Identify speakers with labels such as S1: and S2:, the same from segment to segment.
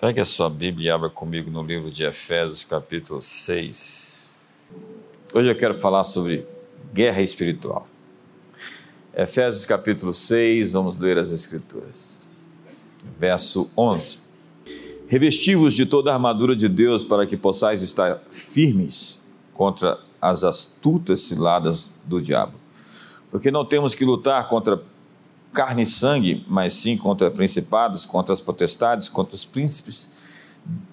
S1: Pegue a sua Bíblia e abra comigo no livro de Efésios, capítulo 6. Hoje eu quero falar sobre guerra espiritual. Efésios, capítulo 6, vamos ler as Escrituras. Verso 11. Revestivos de toda a armadura de Deus para que possais estar firmes contra as astutas ciladas do diabo. Porque não temos que lutar contra carne e sangue, mas sim contra principados, contra as potestades, contra os príncipes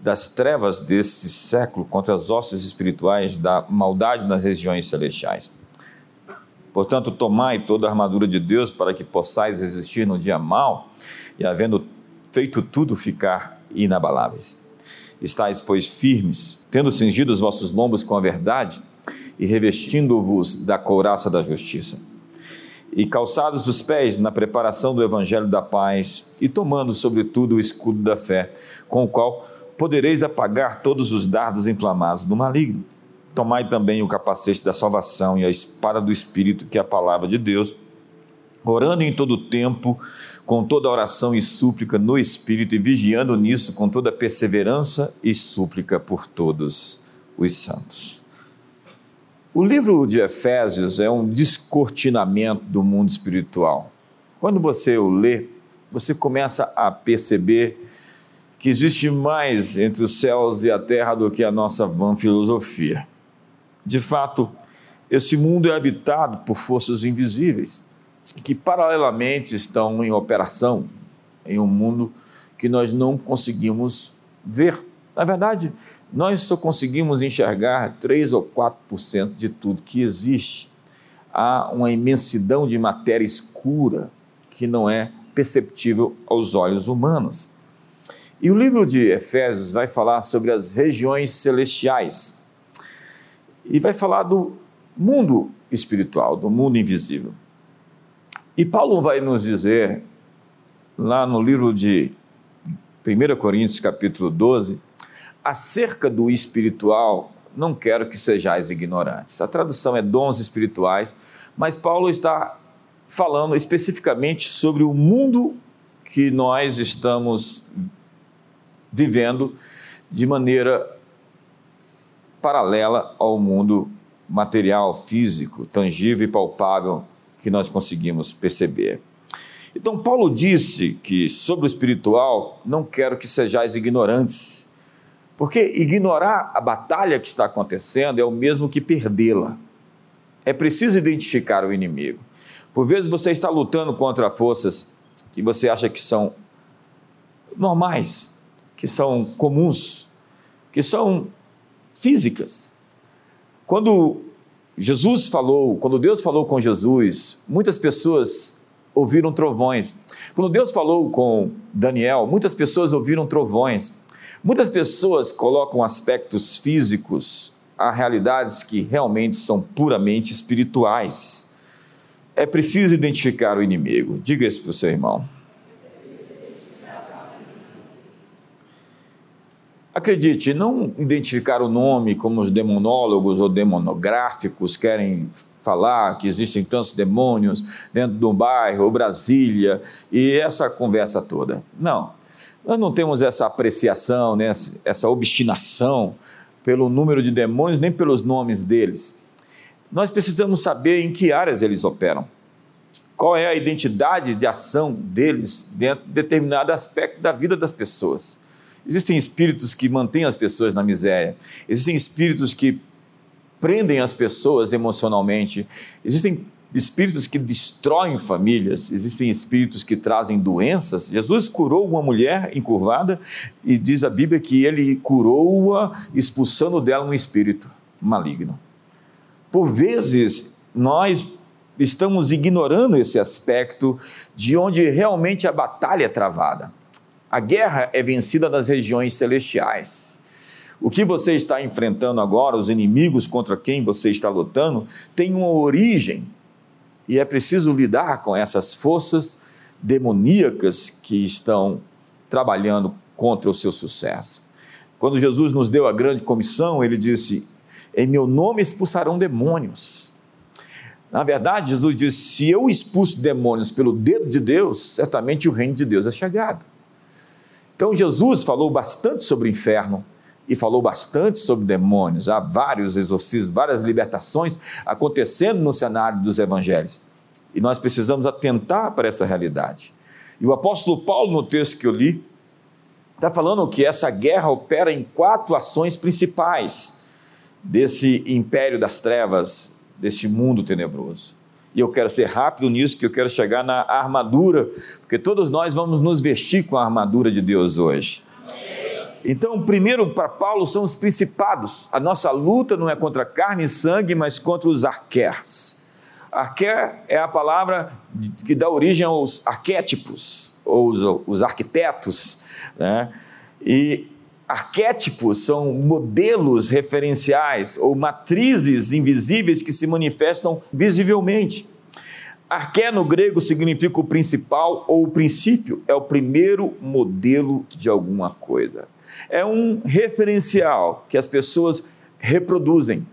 S1: das trevas desse século, contra as hostes espirituais da maldade nas regiões celestiais. Portanto, tomai toda a armadura de Deus para que possais resistir no dia mau e, havendo feito tudo, ficar inabaláveis. Estais, pois, firmes, tendo cingido os vossos lombos com a verdade e revestindo-vos da couraça da justiça e calçados os pés na preparação do evangelho da paz, e tomando sobretudo o escudo da fé, com o qual podereis apagar todos os dardos inflamados do maligno. Tomai também o capacete da salvação e a espada do espírito, que é a palavra de Deus, orando em todo o tempo, com toda oração e súplica no espírito e vigiando nisso com toda perseverança e súplica por todos os santos. O livro de Efésios é um descortinamento do mundo espiritual. Quando você o lê, você começa a perceber que existe mais entre os céus e a terra do que a nossa vã filosofia. De fato, esse mundo é habitado por forças invisíveis que paralelamente estão em operação em um mundo que nós não conseguimos ver. Na verdade, nós só conseguimos enxergar 3 ou 4% de tudo que existe. Há uma imensidão de matéria escura que não é perceptível aos olhos humanos. E o livro de Efésios vai falar sobre as regiões celestiais e vai falar do mundo espiritual, do mundo invisível. E Paulo vai nos dizer, lá no livro de 1 Coríntios, capítulo 12, acerca do espiritual, não quero que sejais ignorantes. A tradução é dons espirituais, mas Paulo está falando especificamente sobre o mundo que nós estamos vivendo de maneira paralela ao mundo material, físico, tangível e palpável que nós conseguimos perceber. Então, Paulo disse que sobre o espiritual, não quero que sejais ignorantes porque ignorar a batalha que está acontecendo é o mesmo que perdê-la. É preciso identificar o inimigo. Por vezes você está lutando contra forças que você acha que são normais, que são comuns, que são físicas. Quando Jesus falou, quando Deus falou com Jesus, muitas pessoas ouviram trovões. Quando Deus falou com Daniel, muitas pessoas ouviram trovões. Muitas pessoas colocam aspectos físicos a realidades que realmente são puramente espirituais. É preciso identificar o inimigo. Diga isso para o seu irmão. Acredite, não identificar o nome como os demonólogos ou demonográficos querem falar que existem tantos demônios dentro do bairro, ou Brasília, e essa conversa toda. Não. Nós não temos essa apreciação, né, essa obstinação pelo número de demônios, nem pelos nomes deles. Nós precisamos saber em que áreas eles operam. Qual é a identidade de ação deles dentro de determinado aspecto da vida das pessoas. Existem espíritos que mantêm as pessoas na miséria, existem espíritos que prendem as pessoas emocionalmente, existem espíritos que destroem famílias, existem espíritos que trazem doenças. Jesus curou uma mulher encurvada e diz a Bíblia que ele curou-a expulsando dela um espírito maligno. Por vezes, nós estamos ignorando esse aspecto de onde realmente a batalha é travada. A guerra é vencida nas regiões celestiais. O que você está enfrentando agora, os inimigos contra quem você está lutando, tem uma origem e é preciso lidar com essas forças demoníacas que estão trabalhando contra o seu sucesso. Quando Jesus nos deu a grande comissão, ele disse: Em meu nome expulsarão demônios. Na verdade, Jesus disse: Se eu expulso demônios pelo dedo de Deus, certamente o reino de Deus é chegado. Então Jesus falou bastante sobre o inferno e falou bastante sobre demônios. Há vários exorcismos, várias libertações acontecendo no cenário dos evangelhos. E nós precisamos atentar para essa realidade. E o apóstolo Paulo, no texto que eu li, está falando que essa guerra opera em quatro ações principais desse império das trevas, deste mundo tenebroso. E eu quero ser rápido nisso, que eu quero chegar na armadura, porque todos nós vamos nos vestir com a armadura de Deus hoje. Então, primeiro para Paulo são os principados. A nossa luta não é contra carne e sangue, mas contra os arquers. Arquer é a palavra que dá origem aos arquétipos, ou os, os arquitetos. Né? E arquétipos são modelos referenciais ou matrizes invisíveis que se manifestam visivelmente. Arqué no grego significa o principal ou o princípio, é o primeiro modelo de alguma coisa é um referencial que as pessoas reproduzem,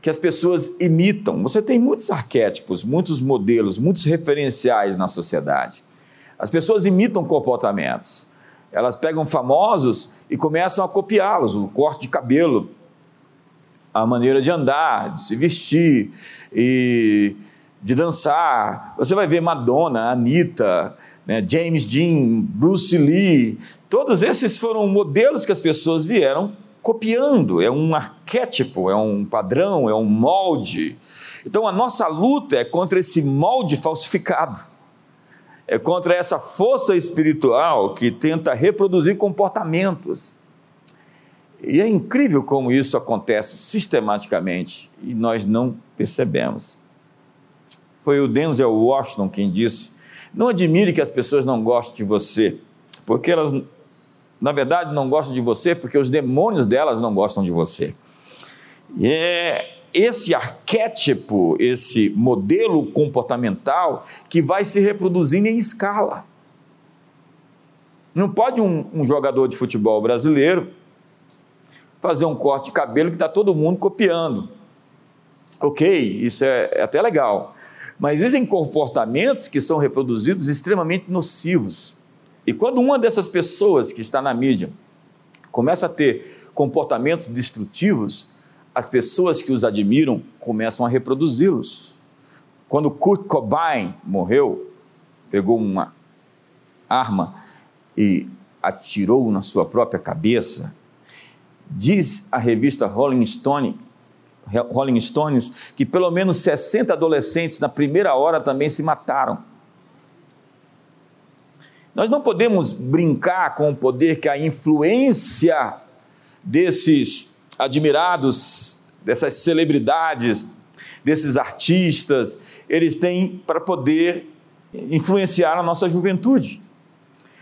S1: que as pessoas imitam. Você tem muitos arquétipos, muitos modelos, muitos referenciais na sociedade. As pessoas imitam comportamentos. Elas pegam famosos e começam a copiá-los, o corte de cabelo, a maneira de andar, de se vestir e de dançar. Você vai ver Madonna, Anitta, né, James Dean, Bruce Lee, todos esses foram modelos que as pessoas vieram copiando, é um arquétipo, é um padrão, é um molde. Então a nossa luta é contra esse molde falsificado, é contra essa força espiritual que tenta reproduzir comportamentos. E é incrível como isso acontece sistematicamente e nós não percebemos. Foi o Denzel Washington quem disse não admire que as pessoas não gostem de você, porque elas, na verdade, não gostam de você porque os demônios delas não gostam de você. E é esse arquétipo, esse modelo comportamental que vai se reproduzindo em escala. Não pode um, um jogador de futebol brasileiro fazer um corte de cabelo que está todo mundo copiando. Ok, isso é, é até legal. Mas existem comportamentos que são reproduzidos extremamente nocivos. E quando uma dessas pessoas que está na mídia começa a ter comportamentos destrutivos, as pessoas que os admiram começam a reproduzi-los. Quando Kurt Cobain morreu, pegou uma arma e atirou na sua própria cabeça, diz a revista Rolling Stone Rolling Stones que pelo menos 60 adolescentes na primeira hora também se mataram. Nós não podemos brincar com o poder que a influência desses admirados, dessas celebridades, desses artistas, eles têm para poder influenciar a nossa juventude.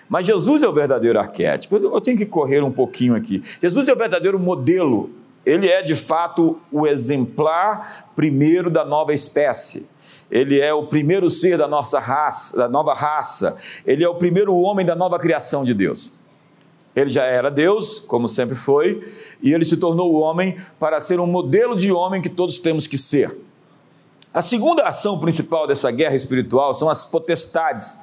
S1: Mas Jesus é o verdadeiro arquétipo. Eu tenho que correr um pouquinho aqui. Jesus é o verdadeiro modelo ele é de fato o exemplar primeiro da nova espécie. Ele é o primeiro ser da nossa raça, da nova raça. Ele é o primeiro homem da nova criação de Deus. Ele já era Deus, como sempre foi, e ele se tornou o homem para ser um modelo de homem que todos temos que ser. A segunda ação principal dessa guerra espiritual são as potestades.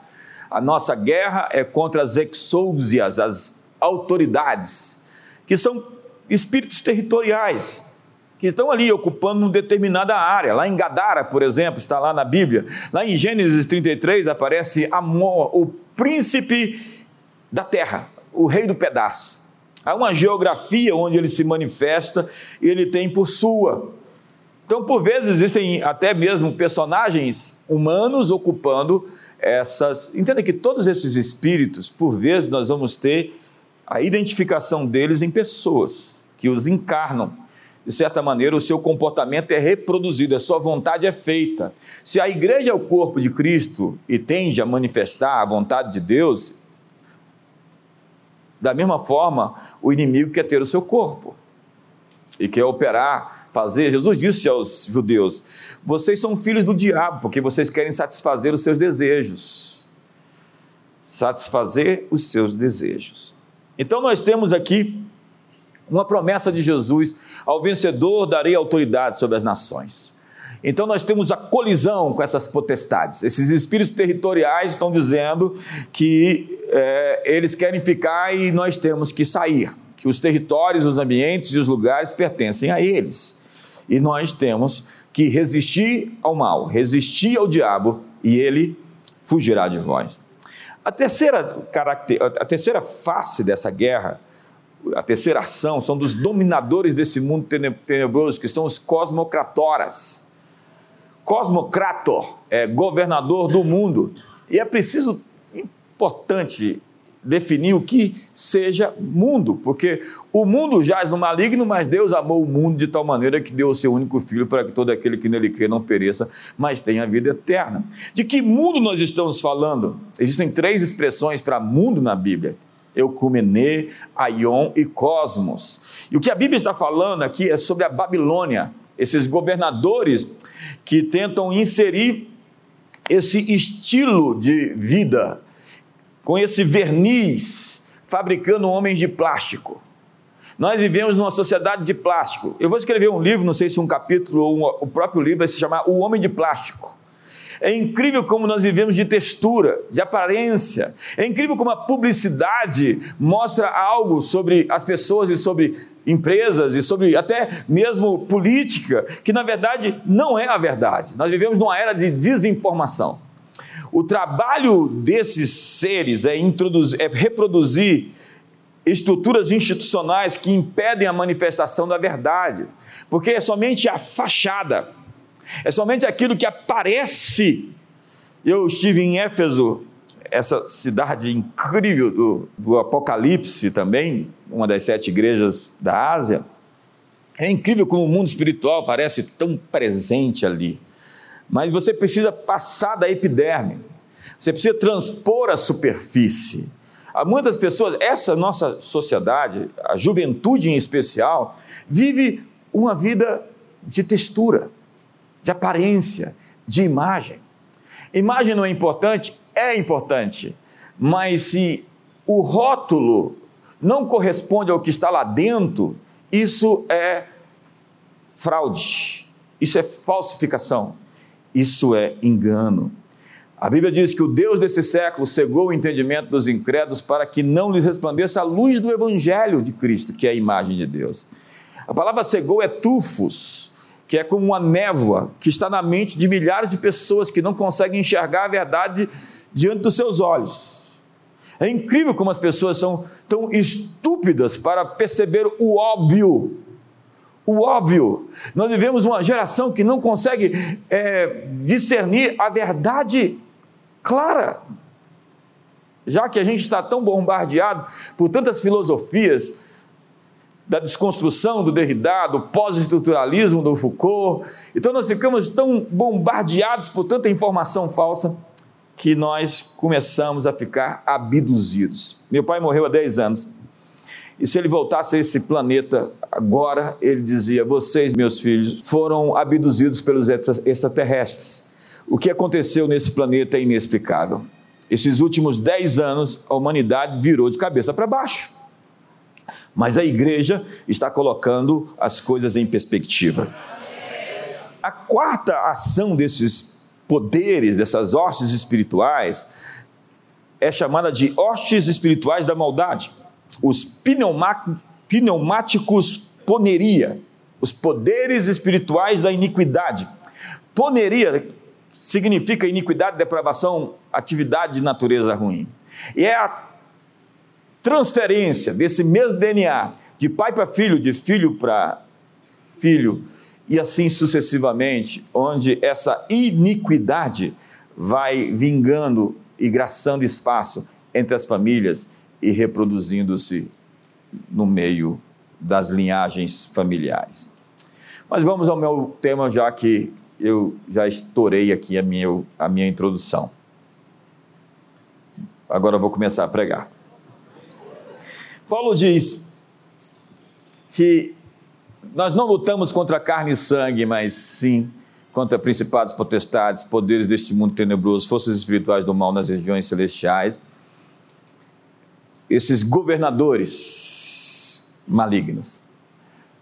S1: A nossa guerra é contra as exousias, as autoridades, que são espíritos territoriais que estão ali ocupando uma determinada área. Lá em Gadara, por exemplo, está lá na Bíblia. Lá em Gênesis 33 aparece Amor, o príncipe da terra, o rei do pedaço. Há uma geografia onde ele se manifesta e ele tem por sua. Então, por vezes, existem até mesmo personagens humanos ocupando essas. Entenda que todos esses espíritos, por vezes, nós vamos ter a identificação deles em pessoas que os encarnam. De certa maneira, o seu comportamento é reproduzido, a sua vontade é feita. Se a igreja é o corpo de Cristo e tende a manifestar a vontade de Deus, da mesma forma, o inimigo quer ter o seu corpo e quer operar, fazer. Jesus disse aos judeus: Vocês são filhos do diabo, porque vocês querem satisfazer os seus desejos. Satisfazer os seus desejos. Então, nós temos aqui uma promessa de Jesus: ao vencedor darei autoridade sobre as nações. Então nós temos a colisão com essas potestades. Esses espíritos territoriais estão dizendo que é, eles querem ficar e nós temos que sair, que os territórios, os ambientes e os lugares pertencem a eles. E nós temos que resistir ao mal, resistir ao diabo e ele fugirá de vós. A terceira, a terceira face dessa guerra, a terceira ação, são dos dominadores desse mundo tenebroso, que são os cosmocratoras. Cosmocrator é governador do mundo. E é preciso, importante definir o que seja mundo, porque o mundo jaz no maligno, mas Deus amou o mundo de tal maneira que deu o seu único filho para que todo aquele que nele crê não pereça, mas tenha vida eterna. De que mundo nós estamos falando? Existem três expressões para mundo na Bíblia: Eucumenê, Aion e Cosmos. E o que a Bíblia está falando aqui é sobre a Babilônia, esses governadores que tentam inserir esse estilo de vida com esse verniz, fabricando homens de plástico. Nós vivemos numa sociedade de plástico. Eu vou escrever um livro, não sei se um capítulo ou um, o próprio livro vai se chamar O Homem de Plástico. É incrível como nós vivemos de textura, de aparência. É incrível como a publicidade mostra algo sobre as pessoas e sobre empresas e sobre até mesmo política, que na verdade não é a verdade. Nós vivemos numa era de desinformação. O trabalho desses seres é, introduzir, é reproduzir estruturas institucionais que impedem a manifestação da verdade, porque é somente a fachada, é somente aquilo que aparece. Eu estive em Éfeso, essa cidade incrível do, do Apocalipse também, uma das sete igrejas da Ásia. É incrível como o mundo espiritual parece tão presente ali. Mas você precisa passar da epiderme, você precisa transpor a superfície. Há muitas pessoas, essa nossa sociedade, a juventude em especial, vive uma vida de textura, de aparência, de imagem. Imagem não é importante? É importante, mas se o rótulo não corresponde ao que está lá dentro, isso é fraude, isso é falsificação. Isso é engano. A Bíblia diz que o Deus desse século cegou o entendimento dos incrédulos para que não lhes resplandeça a luz do Evangelho de Cristo, que é a imagem de Deus. A palavra cegou é tufos, que é como uma névoa que está na mente de milhares de pessoas que não conseguem enxergar a verdade diante dos seus olhos. É incrível como as pessoas são tão estúpidas para perceber o óbvio o óbvio. Nós vivemos uma geração que não consegue é, discernir a verdade clara. Já que a gente está tão bombardeado por tantas filosofias, da desconstrução do Derrida, do pós-estruturalismo do Foucault, então nós ficamos tão bombardeados por tanta informação falsa que nós começamos a ficar abduzidos. Meu pai morreu há 10 anos e se ele voltasse a esse planeta agora, ele dizia: Vocês, meus filhos, foram abduzidos pelos extraterrestres. O que aconteceu nesse planeta é inexplicável. Esses últimos dez anos, a humanidade virou de cabeça para baixo. Mas a igreja está colocando as coisas em perspectiva. A quarta ação desses poderes, dessas hostes espirituais, é chamada de hostes espirituais da maldade os pneumáticos poneria, os poderes espirituais da iniquidade. Poneria significa iniquidade, depravação, atividade de natureza ruim. E é a transferência desse mesmo DNA de pai para filho, de filho para filho, e assim sucessivamente, onde essa iniquidade vai vingando e graçando espaço entre as famílias e reproduzindo-se no meio das linhagens familiares. Mas vamos ao meu tema, já que eu já estourei aqui a minha, a minha introdução. Agora eu vou começar a pregar. Paulo diz que nós não lutamos contra carne e sangue, mas sim contra principados, potestades, poderes deste mundo tenebroso, forças espirituais do mal nas regiões celestiais esses governadores malignos.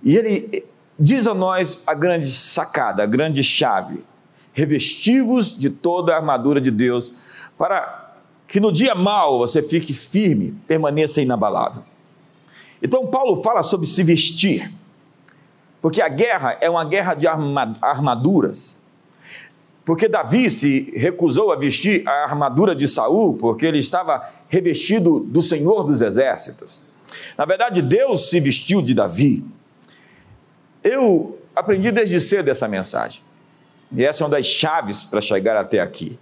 S1: E ele diz a nós a grande sacada, a grande chave: revestivos de toda a armadura de Deus, para que no dia mal você fique firme, permaneça inabalável. Então, Paulo fala sobre se vestir, porque a guerra é uma guerra de armaduras. Porque Davi se recusou a vestir a armadura de Saul, porque ele estava revestido do Senhor dos Exércitos. Na verdade, Deus se vestiu de Davi. Eu aprendi desde cedo essa mensagem. E essa é uma das chaves para chegar até aqui.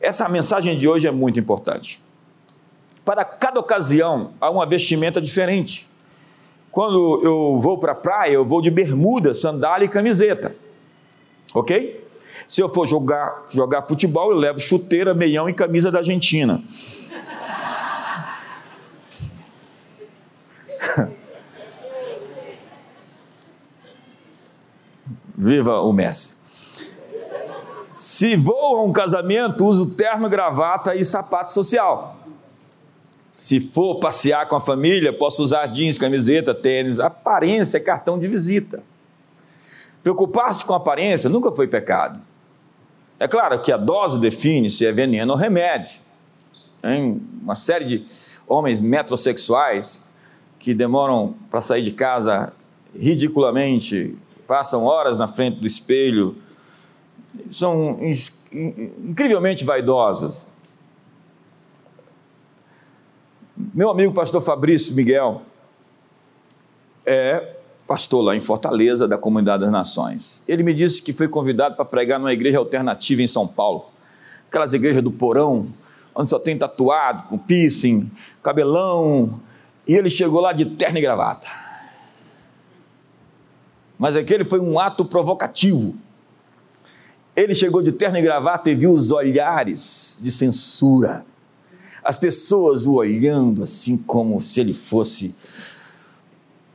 S1: Essa mensagem de hoje é muito importante. Para cada ocasião, há uma vestimenta diferente. Quando eu vou para a praia, eu vou de bermuda, sandália e camiseta. Ok? Se eu for jogar, jogar futebol, eu levo chuteira, meião e camisa da Argentina. Viva o Messi. Se vou a um casamento, uso terno, gravata e sapato social. Se for passear com a família, posso usar jeans, camiseta, tênis. Aparência é cartão de visita. Preocupar-se com aparência nunca foi pecado. É claro que a dose define se é veneno ou remédio. Tem uma série de homens metrosexuais que demoram para sair de casa ridiculamente, passam horas na frente do espelho, são incrivelmente vaidosas. Meu amigo pastor Fabrício Miguel é pastor lá em Fortaleza, da Comunidade das Nações. Ele me disse que foi convidado para pregar numa igreja alternativa em São Paulo. Aquelas igrejas do porão, onde só tem tatuado, com piercing, cabelão, e ele chegou lá de terno e gravata. Mas aquele foi um ato provocativo. Ele chegou de terno e gravata e viu os olhares de censura. As pessoas o olhando assim como se ele fosse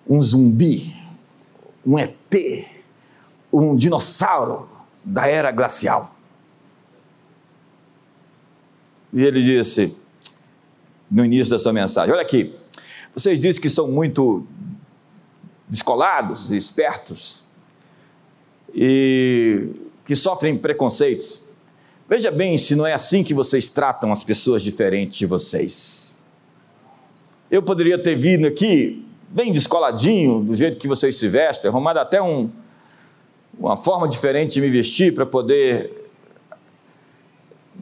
S1: um zumbi, um ET, um dinossauro da era glacial. E ele disse, no início da sua mensagem: Olha aqui, vocês dizem que são muito descolados, espertos e que sofrem preconceitos. Veja bem se não é assim que vocês tratam as pessoas diferentes de vocês. Eu poderia ter vindo aqui bem descoladinho, do jeito que vocês se vestem, arrumado até um, uma forma diferente de me vestir para poder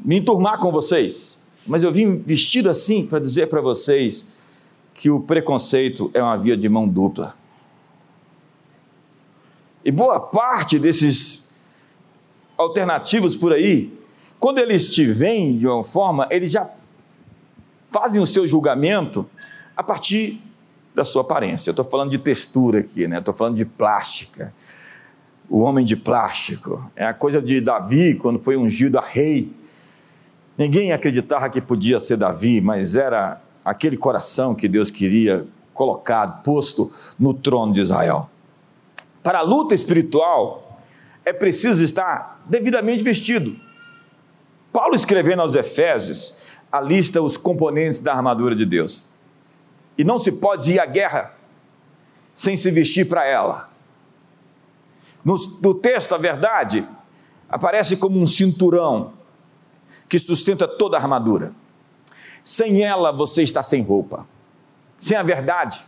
S1: me enturmar com vocês. Mas eu vim vestido assim para dizer para vocês que o preconceito é uma via de mão dupla. E boa parte desses alternativos por aí, quando eles te veem de uma forma, eles já fazem o seu julgamento a partir da sua aparência. Eu estou falando de textura aqui, né? Estou falando de plástica. O homem de plástico. É a coisa de Davi, quando foi ungido a rei. Ninguém acreditava que podia ser Davi, mas era aquele coração que Deus queria colocado, posto no trono de Israel. Para a luta espiritual, é preciso estar devidamente vestido. Paulo, escrevendo aos Efésios, alista os componentes da armadura de Deus. E não se pode ir à guerra sem se vestir para ela. No, no texto, a verdade aparece como um cinturão que sustenta toda a armadura. Sem ela, você está sem roupa. Sem a verdade,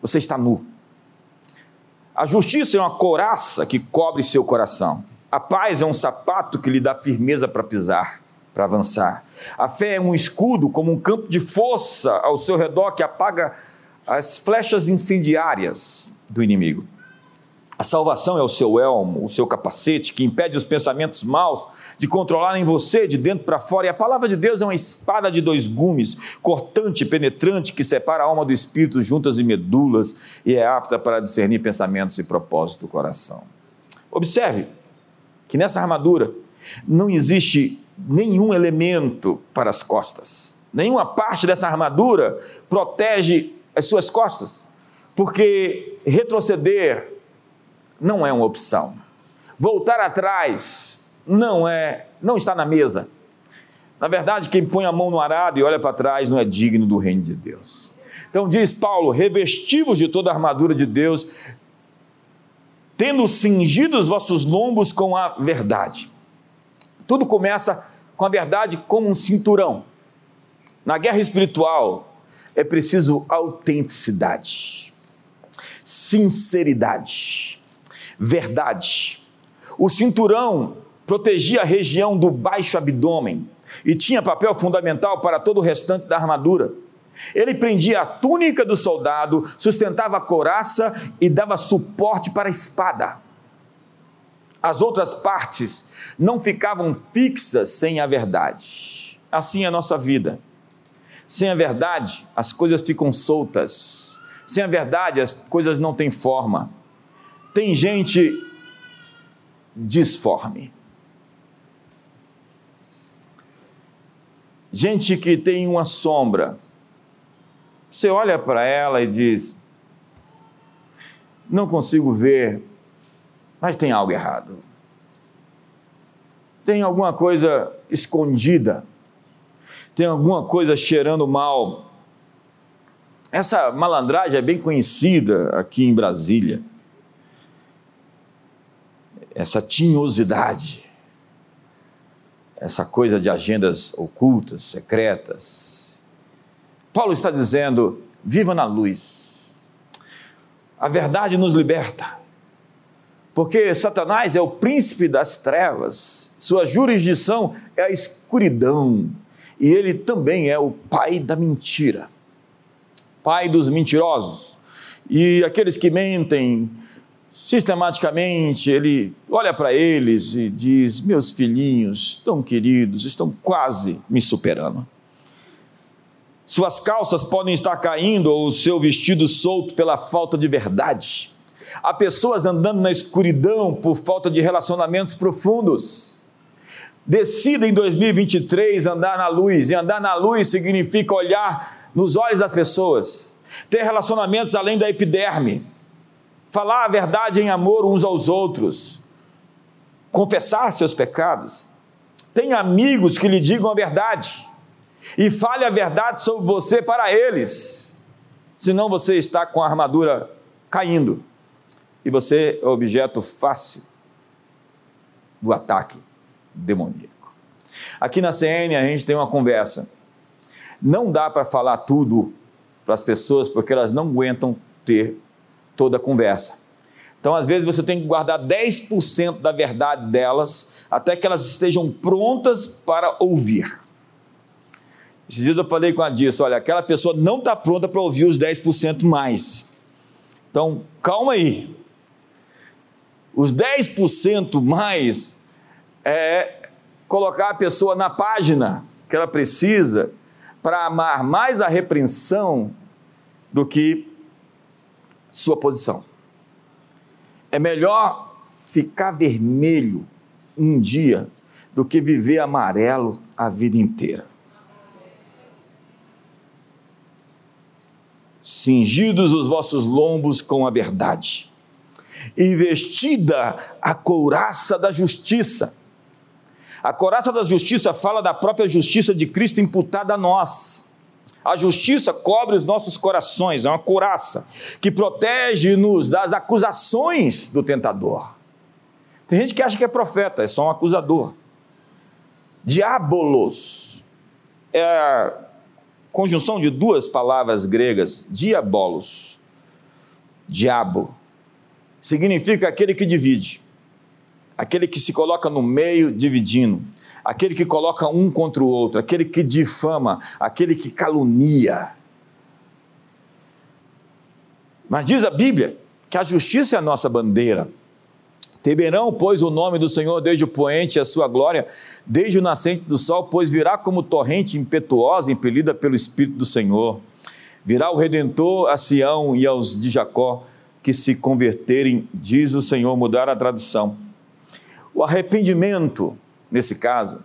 S1: você está nu. A justiça é uma coraça que cobre seu coração. A paz é um sapato que lhe dá firmeza para pisar, para avançar. A fé é um escudo, como um campo de força ao seu redor que apaga as flechas incendiárias do inimigo. A salvação é o seu elmo, o seu capacete, que impede os pensamentos maus de controlarem você de dentro para fora. E a palavra de Deus é uma espada de dois gumes, cortante e penetrante, que separa a alma do espírito juntas e medulas e é apta para discernir pensamentos e propósitos do coração. Observe que nessa armadura não existe nenhum elemento para as costas. Nenhuma parte dessa armadura protege as suas costas, porque retroceder não é uma opção. Voltar atrás não é, não está na mesa. Na verdade, quem põe a mão no arado e olha para trás não é digno do reino de Deus. Então diz Paulo: revestivos de toda a armadura de Deus, tendo cingido os vossos lombos com a verdade. Tudo começa com a verdade como um cinturão. Na guerra espiritual é preciso autenticidade, sinceridade, verdade. O cinturão protegia a região do baixo abdômen e tinha papel fundamental para todo o restante da armadura. Ele prendia a túnica do soldado, sustentava a couraça e dava suporte para a espada. As outras partes não ficavam fixas sem a verdade. Assim é a nossa vida. Sem a verdade, as coisas ficam soltas. Sem a verdade, as coisas não têm forma. Tem gente disforme. Gente que tem uma sombra. Você olha para ela e diz: Não consigo ver, mas tem algo errado. Tem alguma coisa escondida. Tem alguma coisa cheirando mal. Essa malandragem é bem conhecida aqui em Brasília. Essa tinhosidade essa coisa de agendas ocultas, secretas. Paulo está dizendo: viva na luz. A verdade nos liberta. Porque Satanás é o príncipe das trevas, sua jurisdição é a escuridão, e ele também é o pai da mentira, pai dos mentirosos. E aqueles que mentem, sistematicamente ele olha para eles e diz: Meus filhinhos, tão queridos, estão quase me superando. Suas calças podem estar caindo ou o seu vestido solto pela falta de verdade. Há pessoas andando na escuridão por falta de relacionamentos profundos. Decida em 2023 andar na luz, e andar na luz significa olhar nos olhos das pessoas, ter relacionamentos além da epiderme falar a verdade em amor uns aos outros, confessar seus pecados. Tenha amigos que lhe digam a verdade e fale a verdade sobre você para eles, senão você está com a armadura caindo e você é objeto fácil do ataque demoníaco. Aqui na CN a gente tem uma conversa. Não dá para falar tudo para as pessoas porque elas não aguentam ter toda a conversa. Então, às vezes, você tem que guardar 10% da verdade delas até que elas estejam prontas para ouvir. Esses dias eu falei com a Disso: olha, aquela pessoa não está pronta para ouvir os 10% mais. Então, calma aí. Os 10% mais é colocar a pessoa na página que ela precisa para amar mais a repreensão do que sua posição. É melhor ficar vermelho um dia do que viver amarelo a vida inteira. Cingidos os vossos lombos com a verdade, e vestida a couraça da justiça. A couraça da justiça fala da própria justiça de Cristo imputada a nós. A justiça cobre os nossos corações, é uma couraça que protege-nos das acusações do tentador. Tem gente que acha que é profeta, é só um acusador. Diabolos é conjunção de duas palavras gregas, diabolos, diabo, significa aquele que divide, aquele que se coloca no meio dividindo aquele que coloca um contra o outro, aquele que difama, aquele que calunia. Mas diz a Bíblia que a justiça é a nossa bandeira. Temerão, pois, o nome do Senhor desde o poente a sua glória, desde o nascente do sol, pois virá como torrente impetuosa, impelida pelo Espírito do Senhor. Virá o Redentor a Sião e aos de Jacó que se converterem, diz o Senhor, mudar a tradução. O arrependimento nesse caso,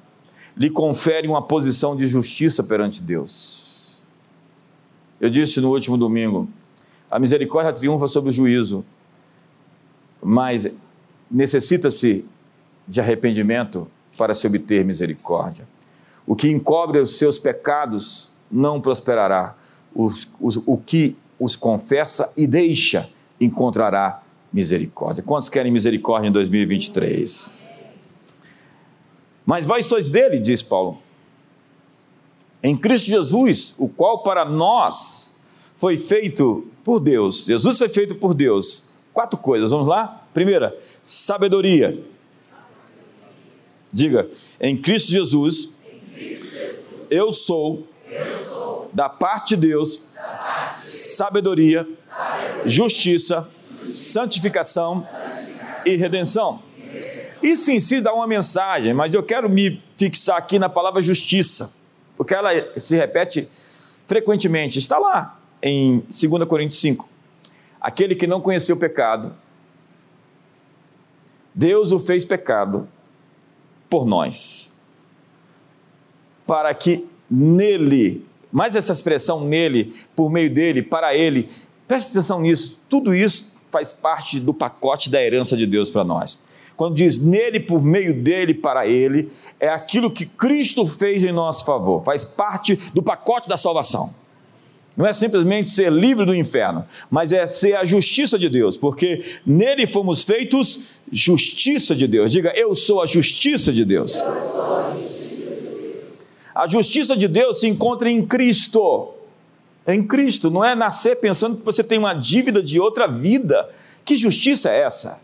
S1: lhe confere uma posição de justiça perante Deus. Eu disse no último domingo: a misericórdia triunfa sobre o juízo, mas necessita-se de arrependimento para se obter misericórdia. O que encobre os seus pecados não prosperará, os, os, o que os confessa e deixa encontrará misericórdia. Quantos querem misericórdia em 2023? Mas vós sois dele, diz Paulo. em Cristo Jesus, o qual para nós foi feito por Deus. Jesus foi feito por Deus. Quatro coisas, vamos lá? Primeira, sabedoria. Diga, em Cristo Jesus, eu, sou, da parte de Deus, sabedoria, justiça, santificação e redenção. Isso em si dá uma mensagem, mas eu quero me fixar aqui na palavra justiça, porque ela se repete frequentemente. Está lá em 2 Coríntios 5. Aquele que não conheceu o pecado, Deus o fez pecado por nós, para que nele, mais essa expressão nele, por meio dele, para ele, preste atenção nisso, tudo isso faz parte do pacote da herança de Deus para nós. Quando diz nele, por meio dele, para ele, é aquilo que Cristo fez em nosso favor, faz parte do pacote da salvação. Não é simplesmente ser livre do inferno, mas é ser a justiça de Deus, porque nele fomos feitos justiça de Deus. Diga, eu sou a justiça de Deus. A justiça de Deus se encontra em Cristo. Em Cristo, não é nascer pensando que você tem uma dívida de outra vida. Que justiça é essa?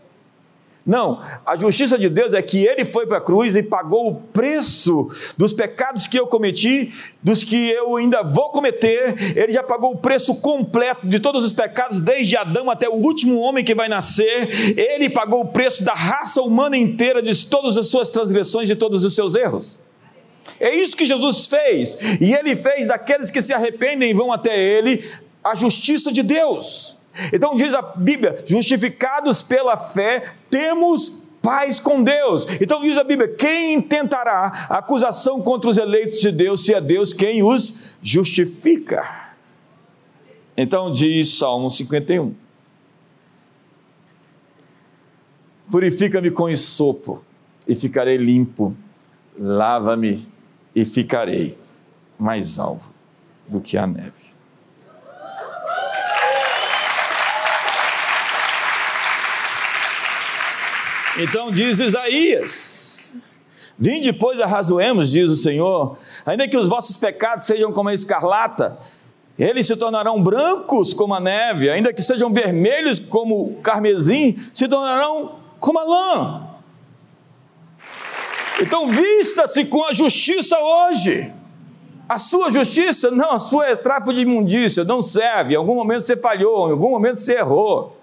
S1: Não, a justiça de Deus é que ele foi para a cruz e pagou o preço dos pecados que eu cometi, dos que eu ainda vou cometer. Ele já pagou o preço completo de todos os pecados, desde Adão até o último homem que vai nascer. Ele pagou o preço da raça humana inteira, de todas as suas transgressões, de todos os seus erros. É isso que Jesus fez, e ele fez daqueles que se arrependem e vão até ele a justiça de Deus. Então diz a Bíblia: justificados pela fé, temos paz com Deus. Então diz a Bíblia: quem tentará acusação contra os eleitos de Deus, se é Deus quem os justifica? Então diz Salmo 51. Purifica-me com sopo e ficarei limpo, lava-me e ficarei mais alvo do que a neve. Então diz Isaías: Vim depois arrazoemos, diz o Senhor, ainda que os vossos pecados sejam como a escarlata, eles se tornarão brancos como a neve, ainda que sejam vermelhos como o carmesim, se tornarão como a lã. Então vista-se com a justiça hoje. A sua justiça, não, a sua é trapo de imundícia, não serve. Em algum momento você falhou, em algum momento você errou.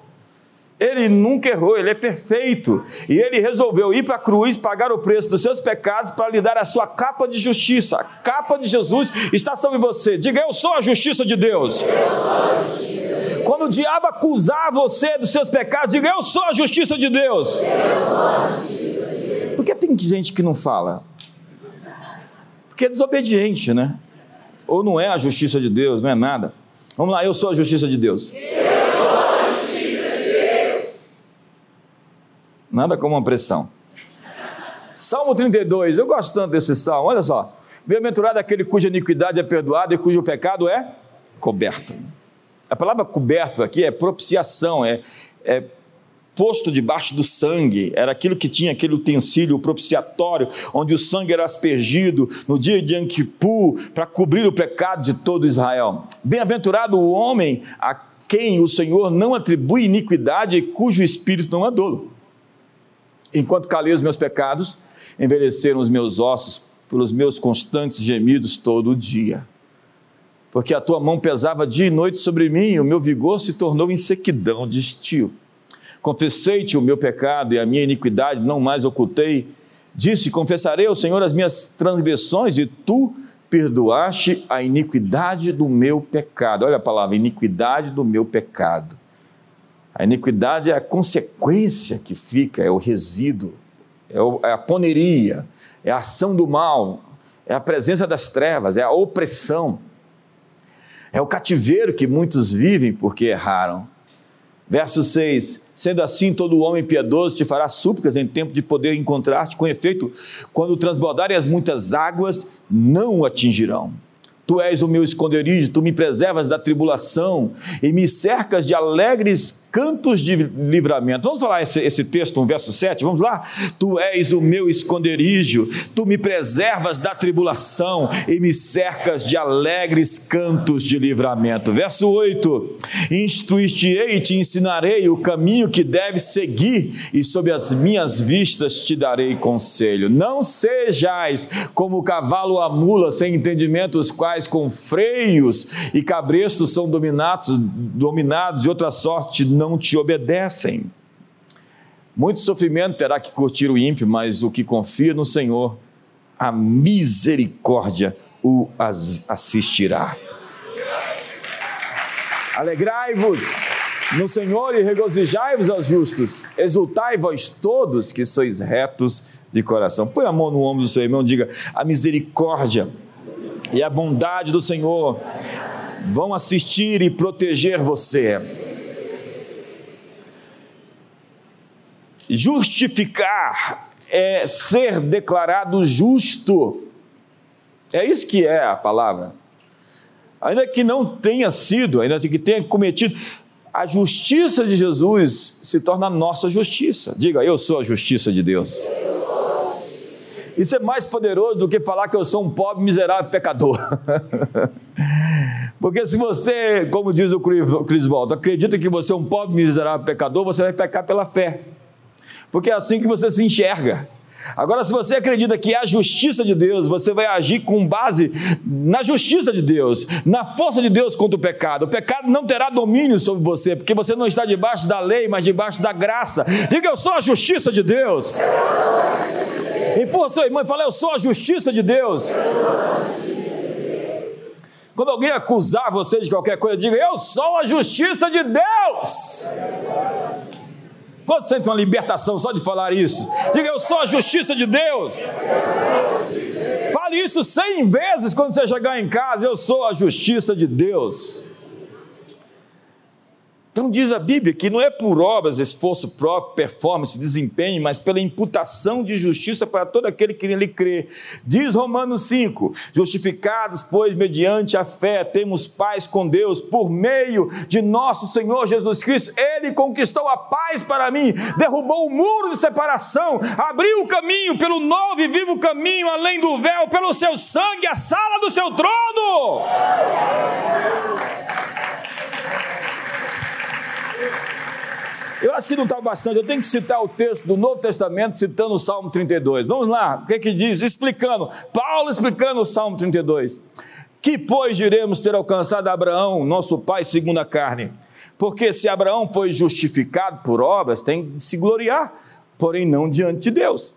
S1: Ele nunca errou, ele é perfeito. E ele resolveu ir para a cruz, pagar o preço dos seus pecados para lhe dar a sua capa de justiça. A capa de Jesus está sobre você. Diga, eu sou a justiça de Deus. Justiça. Quando o diabo acusar você dos seus pecados, diga, eu sou a justiça de Deus. Por que tem gente que não fala? Porque é desobediente, né? Ou não é a justiça de Deus, não é nada. Vamos lá, eu sou a justiça de Deus. Nada como uma pressão. Salmo 32, eu gosto tanto desse salmo, olha só. Bem-aventurado aquele cuja iniquidade é perdoada e cujo pecado é coberto. A palavra coberto aqui é propiciação, é, é posto debaixo do sangue, era aquilo que tinha aquele utensílio propiciatório, onde o sangue era aspergido no dia de Anquipu para cobrir o pecado de todo Israel. Bem-aventurado o homem a quem o Senhor não atribui iniquidade e cujo espírito não é dolo. Enquanto calei os meus pecados, envelheceram os meus ossos pelos meus constantes gemidos todo o dia. Porque a tua mão pesava dia e noite sobre mim, e o meu vigor se tornou em sequidão de estio. Confessei-te o meu pecado e a minha iniquidade não mais ocultei. Disse: Confessarei ao Senhor as minhas transgressões, e tu perdoaste a iniquidade do meu pecado. Olha a palavra, iniquidade do meu pecado. A iniquidade é a consequência que fica, é o resíduo, é, é a poneria, é a ação do mal, é a presença das trevas, é a opressão, é o cativeiro que muitos vivem porque erraram. Verso 6: Sendo assim, todo homem piedoso te fará súplicas em tempo de poder encontrar-te, com efeito, quando transbordarem as muitas águas, não o atingirão. Tu és o meu esconderijo, tu me preservas da tribulação e me cercas de alegres cantos de livramento. Vamos falar esse, esse texto, um verso 7, vamos lá? Tu és o meu esconderijo, tu me preservas da tribulação e me cercas de alegres cantos de livramento. Verso 8: Instruiste-ei e te ensinarei o caminho que deves seguir, e sob as minhas vistas te darei conselho. Não sejais como o cavalo a mula sem entendimento, os quais quais com freios e cabrestos são dominados, dominados de outra sorte não te obedecem. Muito sofrimento terá que curtir o ímpio, mas o que confia no Senhor, a misericórdia o assistirá. Alegrai-vos no Senhor e regozijai-vos aos justos, exultai vós todos que sois retos de coração. Põe a mão no ombro do seu irmão e diga: a misericórdia e a bondade do Senhor vão assistir e proteger você. Justificar é ser declarado justo. É isso que é a palavra. Ainda que não tenha sido, ainda que tenha cometido, a justiça de Jesus se torna a nossa justiça. Diga, eu sou a justiça de Deus. Isso é mais poderoso do que falar que eu sou um pobre, miserável pecador. Porque se você, como diz o Cris Volta, acredita que você é um pobre, miserável pecador, você vai pecar pela fé. Porque é assim que você se enxerga. Agora, se você acredita que é a justiça de Deus, você vai agir com base na justiça de Deus, na força de Deus contra o pecado. O pecado não terá domínio sobre você, porque você não está debaixo da lei, mas debaixo da graça. Diga, eu sou a justiça de Deus. Empurra seu irmão e fala: Eu sou a justiça de Deus. Quando alguém acusar você de qualquer coisa, diga: Eu sou a justiça de Deus. Quando sente uma libertação só de falar isso? Diga: Eu sou a justiça de Deus. Fale isso cem vezes quando você chegar em casa: Eu sou a justiça de Deus. Então diz a Bíblia que não é por obras, esforço próprio, performance, desempenho, mas pela imputação de justiça para todo aquele que nele crê. Diz Romanos 5: Justificados, pois, mediante a fé, temos paz com Deus por meio de nosso Senhor Jesus Cristo. Ele conquistou a paz para mim, derrubou o muro de separação, abriu o caminho pelo novo e vivo caminho além do véu, pelo seu sangue, a sala do seu trono. Eu acho que não está bastante, eu tenho que citar o texto do Novo Testamento, citando o Salmo 32. Vamos lá, o que, é que diz? Explicando, Paulo explicando o Salmo 32. Que, pois, diremos ter alcançado Abraão, nosso pai, segundo a carne? Porque se Abraão foi justificado por obras, tem de se gloriar, porém não diante de Deus.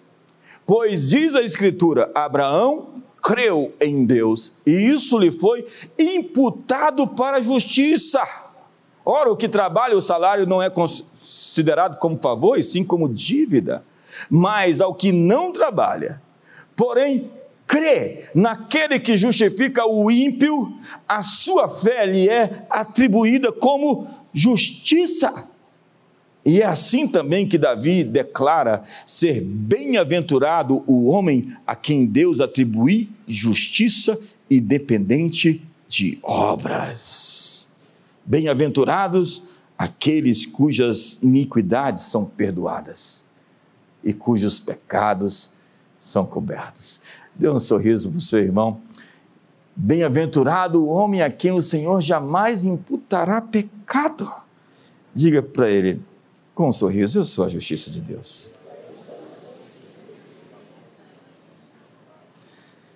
S1: Pois diz a Escritura: Abraão creu em Deus, e isso lhe foi imputado para a justiça. Ora, o que trabalha, o salário não é considerado como favor, e sim como dívida. Mas ao que não trabalha, porém crê naquele que justifica o ímpio, a sua fé lhe é atribuída como justiça. E é assim também que Davi declara ser bem-aventurado o homem a quem Deus atribui justiça independente de obras. Bem-aventurados aqueles cujas iniquidades são perdoadas e cujos pecados são cobertos. Dê um sorriso para o seu irmão. Bem-aventurado o homem a quem o Senhor jamais imputará pecado. Diga para ele, com um sorriso, eu sou a justiça de Deus.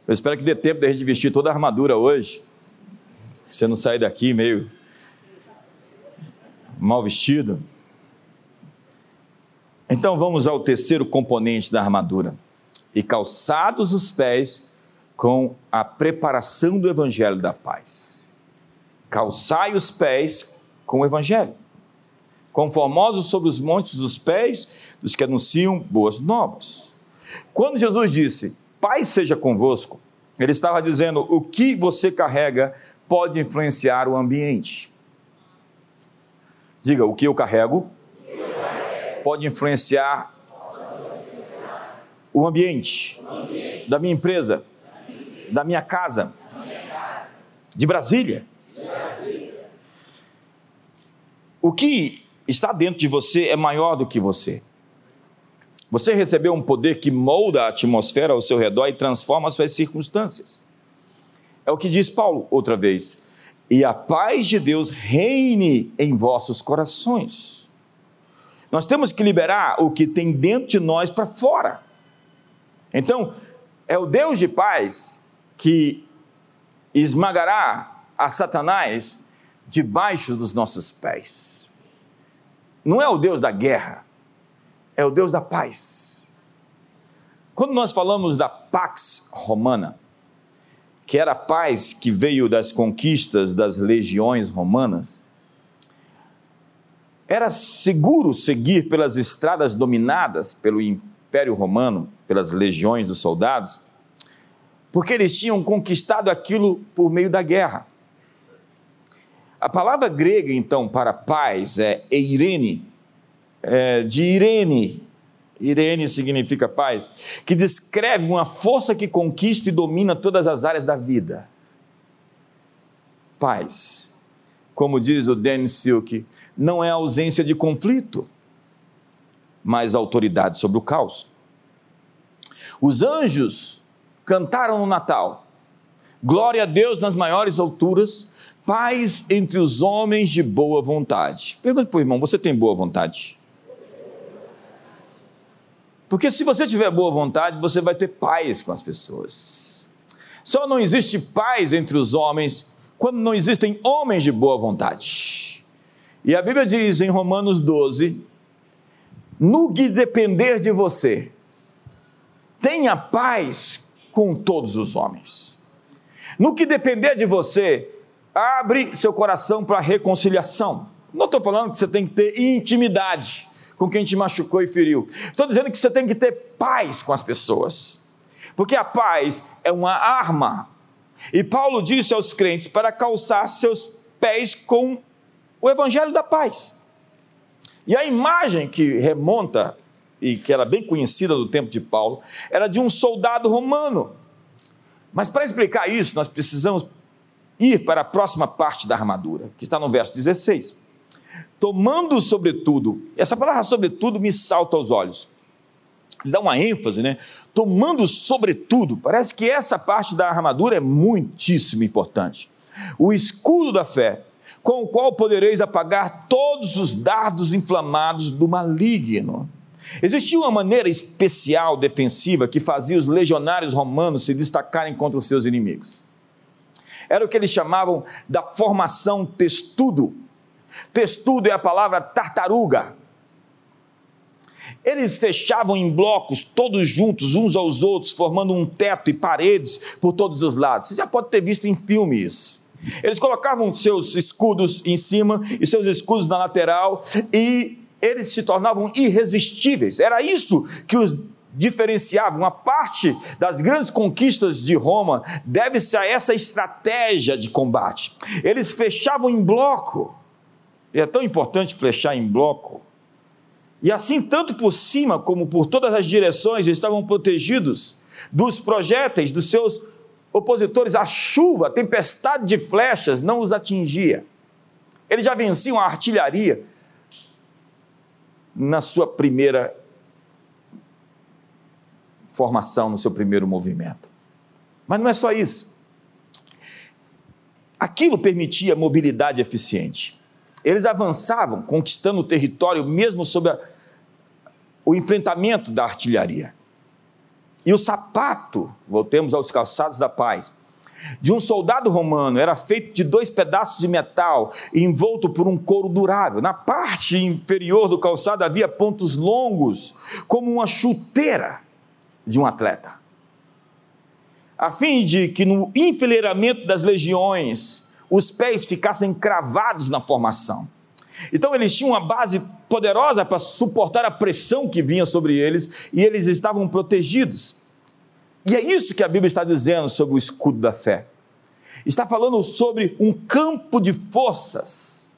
S1: Eu espero que dê tempo de gente vestir toda a armadura hoje. Você não sair daqui meio mal vestido. Então vamos ao terceiro componente da armadura. E calçados os pés com a preparação do evangelho da paz. Calçai os pés com o evangelho. Conformosos sobre os montes dos pés dos que anunciam boas novas. Quando Jesus disse: Paz seja convosco, ele estava dizendo: o que você carrega pode influenciar o ambiente. Diga, o que eu carrego pode influenciar o ambiente da minha empresa, da minha casa. De Brasília. De Brasília. O que está dentro de você é maior do que você. Você recebeu um poder que molda a atmosfera ao seu redor e transforma as suas circunstâncias. É o que diz Paulo outra vez. E a paz de Deus reine em vossos corações. Nós temos que liberar o que tem dentro de nós para fora. Então, é o Deus de paz que esmagará a Satanás debaixo dos nossos pés. Não é o Deus da guerra, é o Deus da paz. Quando nós falamos da Pax Romana, que era a paz que veio das conquistas das legiões romanas, era seguro seguir pelas estradas dominadas pelo Império Romano, pelas legiões dos soldados, porque eles tinham conquistado aquilo por meio da guerra. A palavra grega, então, para paz é eirene, é de Irene, Irene significa paz, que descreve uma força que conquista e domina todas as áreas da vida. Paz. Como diz o Dennis Silk, não é ausência de conflito, mas autoridade sobre o caos. Os anjos cantaram no Natal. Glória a Deus nas maiores alturas, paz entre os homens de boa vontade. Pergunta para o irmão: você tem boa vontade? Porque se você tiver boa vontade, você vai ter paz com as pessoas. Só não existe paz entre os homens quando não existem homens de boa vontade. E a Bíblia diz em Romanos 12: no que depender de você, tenha paz com todos os homens. No que depender de você, abre seu coração para reconciliação. Não estou falando que você tem que ter intimidade com quem te machucou e feriu. Estou dizendo que você tem que ter paz com as pessoas, porque a paz é uma arma. E Paulo disse aos crentes para calçar seus pés com o evangelho da paz. E a imagem que remonta, e que era bem conhecida do tempo de Paulo, era de um soldado romano. Mas para explicar isso, nós precisamos ir para a próxima parte da armadura, que está no verso 16 tomando sobretudo, essa palavra sobretudo me salta aos olhos, dá uma ênfase, né? Tomando sobretudo, parece que essa parte da armadura é muitíssimo importante. O escudo da fé, com o qual podereis apagar todos os dardos inflamados do maligno. Existia uma maneira especial defensiva que fazia os legionários romanos se destacarem contra os seus inimigos. Era o que eles chamavam da formação testudo Testudo é a palavra tartaruga. Eles fechavam em blocos, todos juntos, uns aos outros, formando um teto e paredes por todos os lados. Você já pode ter visto em filme isso. Eles colocavam seus escudos em cima e seus escudos na lateral e eles se tornavam irresistíveis. Era isso que os diferenciava. Uma parte das grandes conquistas de Roma deve-se a essa estratégia de combate. Eles fechavam em bloco e é tão importante flechar em bloco. E assim, tanto por cima como por todas as direções, estavam protegidos dos projéteis dos seus opositores. A chuva, a tempestade de flechas não os atingia. Eles já venciam a artilharia na sua primeira formação, no seu primeiro movimento. Mas não é só isso. Aquilo permitia mobilidade eficiente. Eles avançavam, conquistando o território, mesmo sob a, o enfrentamento da artilharia. E o sapato, voltemos aos calçados da paz, de um soldado romano era feito de dois pedaços de metal envolto por um couro durável. Na parte inferior do calçado havia pontos longos, como uma chuteira de um atleta. A fim de que no enfileiramento das legiões os pés ficassem cravados na formação. Então eles tinham uma base poderosa para suportar a pressão que vinha sobre eles e eles estavam protegidos. E é isso que a Bíblia está dizendo sobre o escudo da fé. Está falando sobre um campo de forças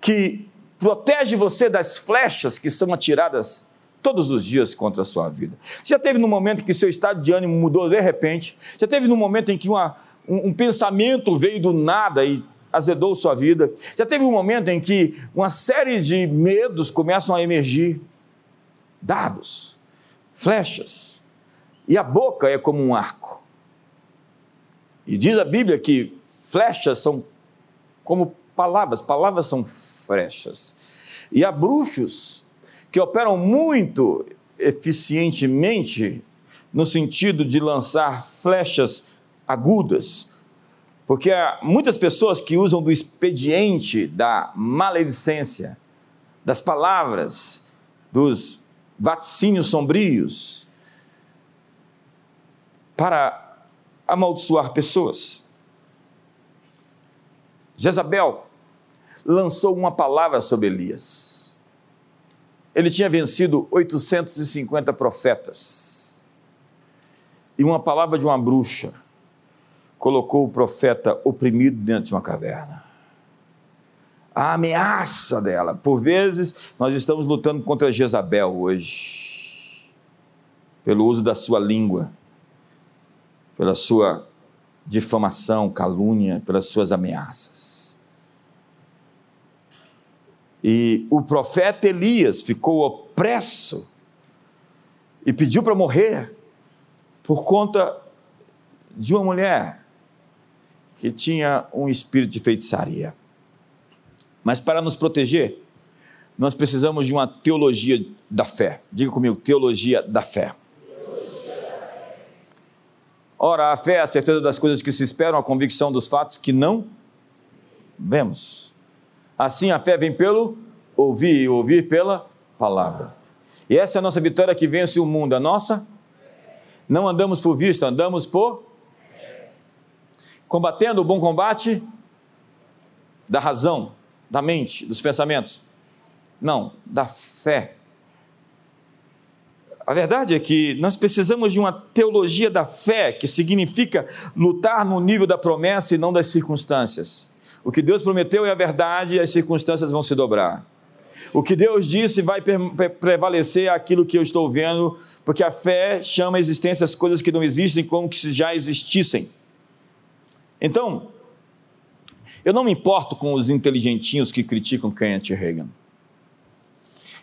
S1: que protege você das flechas que são atiradas todos os dias contra a sua vida. Já teve no momento que seu estado de ânimo mudou de repente? Já teve no momento em que uma um, um pensamento veio do nada e azedou sua vida. Já teve um momento em que uma série de medos começam a emergir dados, flechas, e a boca é como um arco. E diz a Bíblia que flechas são como palavras, palavras são flechas. E há bruxos que operam muito eficientemente no sentido de lançar flechas agudas, porque há muitas pessoas que usam do expediente da maledicência, das palavras, dos vaticínios sombrios, para amaldiçoar pessoas. Jezabel lançou uma palavra sobre Elias. Ele tinha vencido 850 profetas. E uma palavra de uma bruxa colocou o profeta oprimido dentro de uma caverna. A ameaça dela. Por vezes, nós estamos lutando contra Jezabel hoje, pelo uso da sua língua, pela sua difamação, calúnia, pelas suas ameaças. E o profeta Elias ficou opresso e pediu para morrer por conta de uma mulher que tinha um espírito de feitiçaria. Mas para nos proteger, nós precisamos de uma teologia da fé. Diga comigo, teologia da fé. Ora, a fé é a certeza das coisas que se esperam, a convicção dos fatos que não vemos. Assim, a fé vem pelo ouvir e ouvir pela palavra. E essa é a nossa vitória que vence o mundo. A nossa? Não andamos por vista, andamos por combatendo o bom combate da razão, da mente, dos pensamentos. Não, da fé. A verdade é que nós precisamos de uma teologia da fé, que significa lutar no nível da promessa e não das circunstâncias. O que Deus prometeu é a verdade e as circunstâncias vão se dobrar. O que Deus disse vai prevalecer aquilo que eu estou vendo, porque a fé chama a existência as coisas que não existem como se já existissem. Então, eu não me importo com os inteligentinhos que criticam Kenneth Reagan.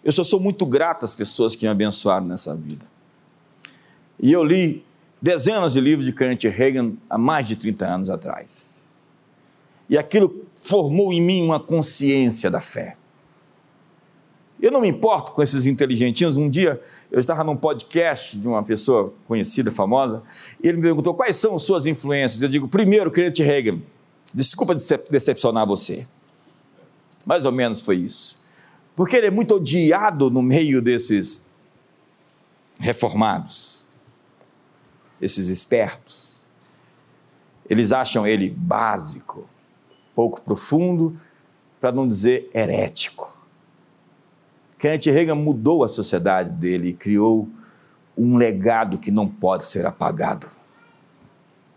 S1: Eu só sou muito grato às pessoas que me abençoaram nessa vida. E eu li dezenas de livros de Kenneth Reagan há mais de 30 anos atrás. E aquilo formou em mim uma consciência da fé. Eu não me importo com esses inteligentinhos. Um dia eu estava num podcast de uma pessoa conhecida, famosa, e ele me perguntou quais são as suas influências. Eu digo, primeiro, Kenneth Reagan. Desculpa decepcionar você. Mais ou menos foi isso. Porque ele é muito odiado no meio desses reformados, esses espertos. Eles acham ele básico, pouco profundo, para não dizer herético. Kenneth Reagan mudou a sociedade dele e criou um legado que não pode ser apagado.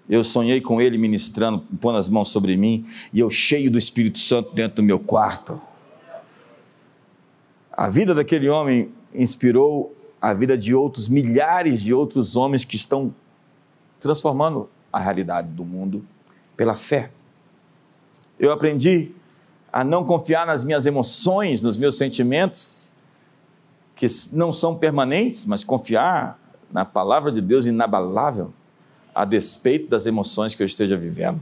S1: Eu sonhei com ele ministrando, pondo as mãos sobre mim, e eu cheio do Espírito Santo dentro do meu quarto. A vida daquele homem inspirou a vida de outros milhares de outros homens que estão transformando a realidade do mundo pela fé. Eu aprendi a não confiar nas minhas emoções, nos meus sentimentos, que não são permanentes, mas confiar na palavra de Deus inabalável, a despeito das emoções que eu esteja vivendo.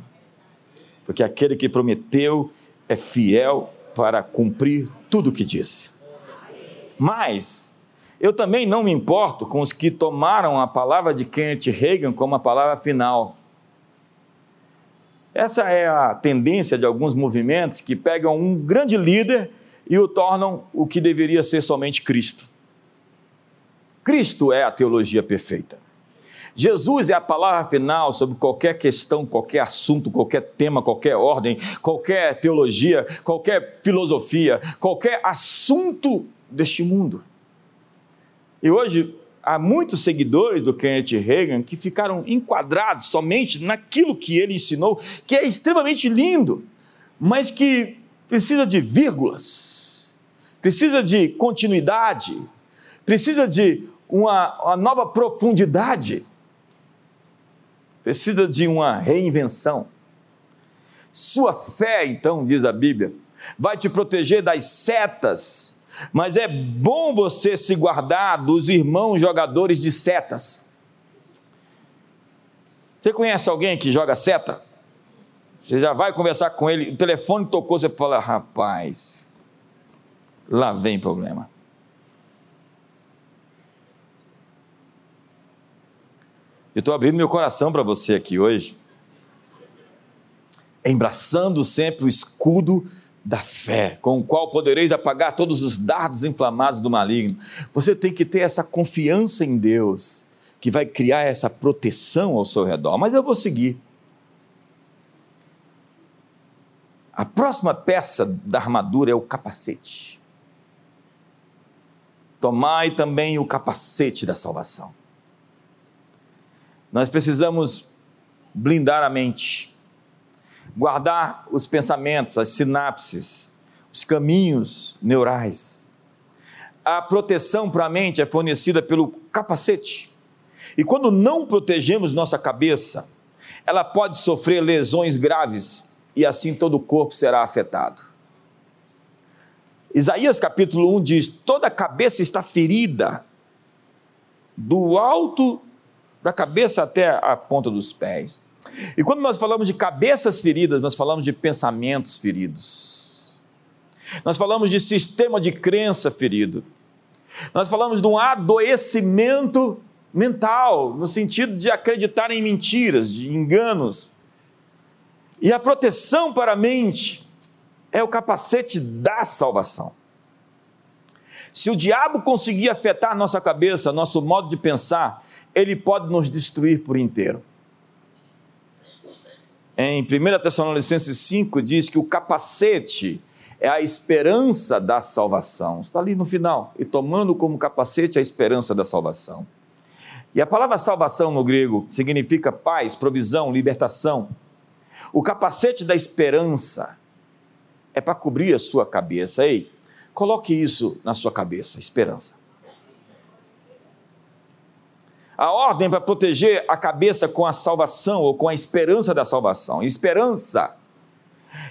S1: Porque aquele que prometeu é fiel para cumprir tudo o que disse. Mas eu também não me importo com os que tomaram a palavra de Kenneth Reagan como a palavra final. Essa é a tendência de alguns movimentos que pegam um grande líder e o tornam o que deveria ser somente Cristo. Cristo é a teologia perfeita. Jesus é a palavra final sobre qualquer questão, qualquer assunto, qualquer tema, qualquer ordem, qualquer teologia, qualquer filosofia, qualquer assunto deste mundo. E hoje há muitos seguidores do Kenneth Reagan que ficaram enquadrados somente naquilo que ele ensinou, que é extremamente lindo, mas que precisa de vírgulas, precisa de continuidade, precisa de uma, uma nova profundidade. precisa de uma reinvenção. Sua fé, então, diz a Bíblia, vai te proteger das setas, mas é bom você se guardar dos irmãos jogadores de setas. Você conhece alguém que joga seta? Você já vai conversar com ele, o telefone tocou, você fala, rapaz, lá vem problema. Eu estou abrindo meu coração para você aqui hoje, embraçando sempre o escudo da fé, com o qual podereis apagar todos os dardos inflamados do maligno. Você tem que ter essa confiança em Deus, que vai criar essa proteção ao seu redor. Mas eu vou seguir. A próxima peça da armadura é o capacete. Tomai também o capacete da salvação. Nós precisamos blindar a mente, guardar os pensamentos, as sinapses, os caminhos neurais. A proteção para a mente é fornecida pelo capacete. E quando não protegemos nossa cabeça, ela pode sofrer lesões graves e assim todo o corpo será afetado. Isaías capítulo 1 diz: toda a cabeça está ferida, do alto da cabeça até a ponta dos pés. E quando nós falamos de cabeças feridas, nós falamos de pensamentos feridos. Nós falamos de sistema de crença ferido. Nós falamos de um adoecimento mental, no sentido de acreditar em mentiras, de enganos. E a proteção para a mente é o capacete da salvação. Se o diabo conseguir afetar nossa cabeça, nosso modo de pensar, ele pode nos destruir por inteiro. Em 1 Tessalonicenses 5 diz que o capacete é a esperança da salvação. Está ali no final. E tomando como capacete a esperança da salvação. E a palavra salvação no grego significa paz, provisão, libertação. O capacete da esperança é para cobrir a sua cabeça. Ei, coloque isso na sua cabeça: esperança. A ordem para proteger a cabeça com a salvação ou com a esperança da salvação. Esperança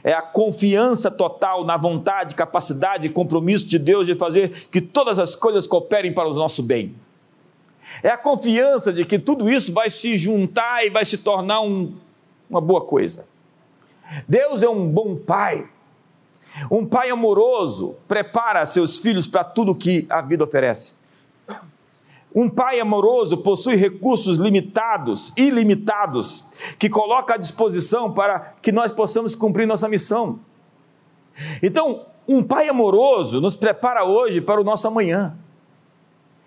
S1: é a confiança total na vontade, capacidade e compromisso de Deus de fazer que todas as coisas cooperem para o nosso bem. É a confiança de que tudo isso vai se juntar e vai se tornar um, uma boa coisa. Deus é um bom pai. Um pai amoroso prepara seus filhos para tudo que a vida oferece. Um pai amoroso possui recursos limitados, ilimitados, que coloca à disposição para que nós possamos cumprir nossa missão. Então, um pai amoroso nos prepara hoje para o nosso amanhã.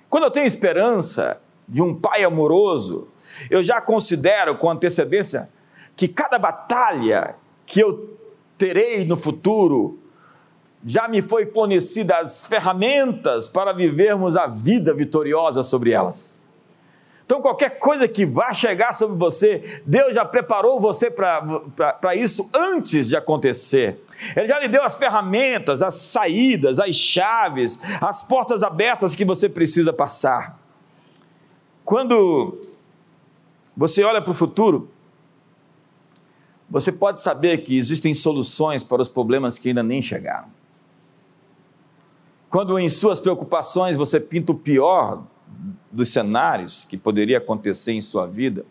S1: Quando eu tenho esperança de um pai amoroso, eu já considero com antecedência que cada batalha que eu terei no futuro já me foi fornecida as ferramentas para vivermos a vida vitoriosa sobre elas. Então, qualquer coisa que vá chegar sobre você, Deus já preparou você para isso antes de acontecer. Ele já lhe deu as ferramentas, as saídas, as chaves, as portas abertas que você precisa passar. Quando você olha para o futuro, você pode saber que existem soluções para os problemas que ainda nem chegaram. Quando em suas preocupações você pinta o pior dos cenários que poderia acontecer em sua vida,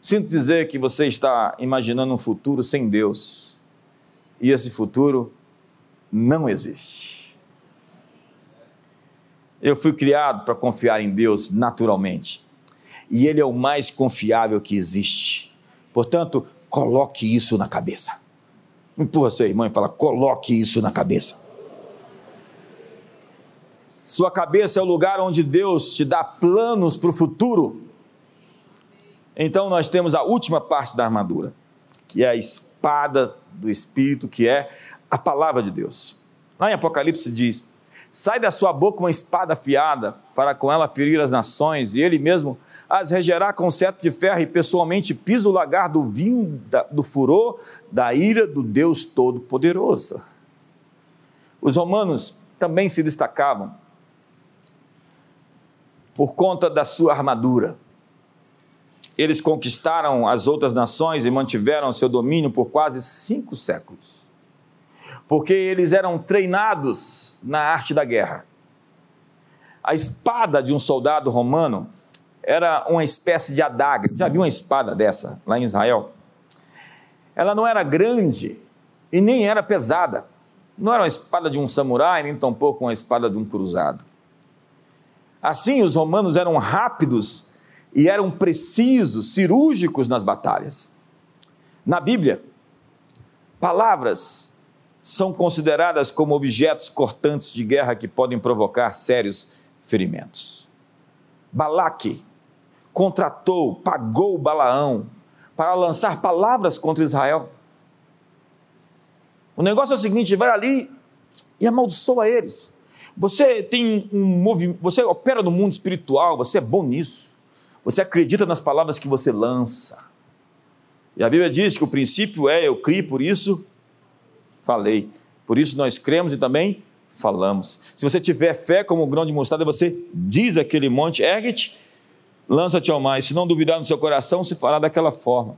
S1: sinto dizer que você está imaginando um futuro sem Deus. E esse futuro não existe. Eu fui criado para confiar em Deus naturalmente. E Ele é o mais confiável que existe. Portanto, coloque isso na cabeça. Empurra seu irmão e fala: coloque isso na cabeça. Sua cabeça é o lugar onde Deus te dá planos para o futuro. Então nós temos a última parte da armadura, que é a espada do Espírito, que é a palavra de Deus. Lá em Apocalipse diz: Sai da sua boca uma espada afiada, para com ela ferir as nações, e ele mesmo as regerá com sete de ferro, e pessoalmente pisa o lagar do vinho do furor da ira do Deus Todo-Poderoso. Os romanos também se destacavam por conta da sua armadura. eles conquistaram as outras nações e mantiveram seu domínio por quase cinco séculos. Porque eles eram treinados na arte da guerra. A espada de um soldado romano era uma espécie de adaga. Já viu uma espada dessa lá em Israel? Ela não era grande e nem era pesada. Não era uma espada de um samurai, nem tampouco uma espada de um cruzado. Assim, os romanos eram rápidos e eram precisos, cirúrgicos nas batalhas. Na Bíblia, palavras são consideradas como objetos cortantes de guerra que podem provocar sérios ferimentos. Balaque contratou, pagou Balaão para lançar palavras contra Israel. O negócio é o seguinte: vai ali e amaldiçoa eles. Você tem um movimento, você opera no mundo espiritual, você é bom nisso. Você acredita nas palavras que você lança. E a Bíblia diz que o princípio é eu criei, por isso falei. Por isso nós cremos e também falamos. Se você tiver fé como o grão de mostarda, você diz aquele monte, ergue-te, lança-te ao mar. Se não duvidar no seu coração, se fará daquela forma.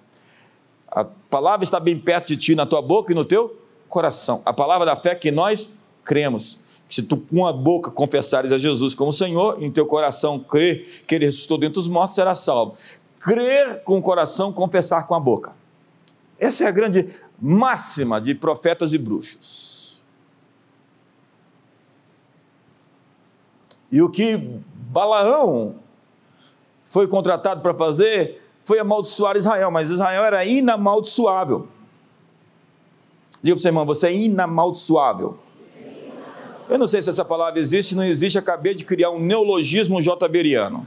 S1: A palavra está bem perto de ti, na tua boca e no teu coração. A palavra da fé que nós cremos. Se tu com a boca confessares a Jesus como Senhor, em teu coração crer que Ele ressuscitou dentre os mortos, será salvo. Crer com o coração, confessar com a boca. Essa é a grande máxima de profetas e bruxos. E o que Balaão foi contratado para fazer foi amaldiçoar Israel, mas Israel era inamaldiçoável. Diga para você, irmão, você é inamaldiçoável. Eu não sei se essa palavra existe, não existe, acabei de criar um neologismo jberiano.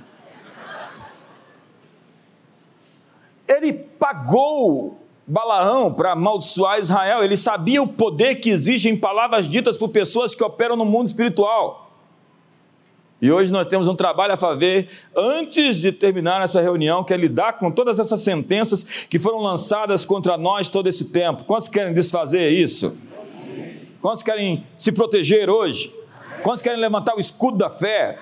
S1: Ele pagou Balaão para amaldiçoar Israel, ele sabia o poder que existe em palavras ditas por pessoas que operam no mundo espiritual. E hoje nós temos um trabalho a fazer antes de terminar essa reunião, que é lidar com todas essas sentenças que foram lançadas contra nós todo esse tempo. Quantos querem desfazer isso? Quantos querem se proteger hoje? Quantos querem levantar o escudo da fé?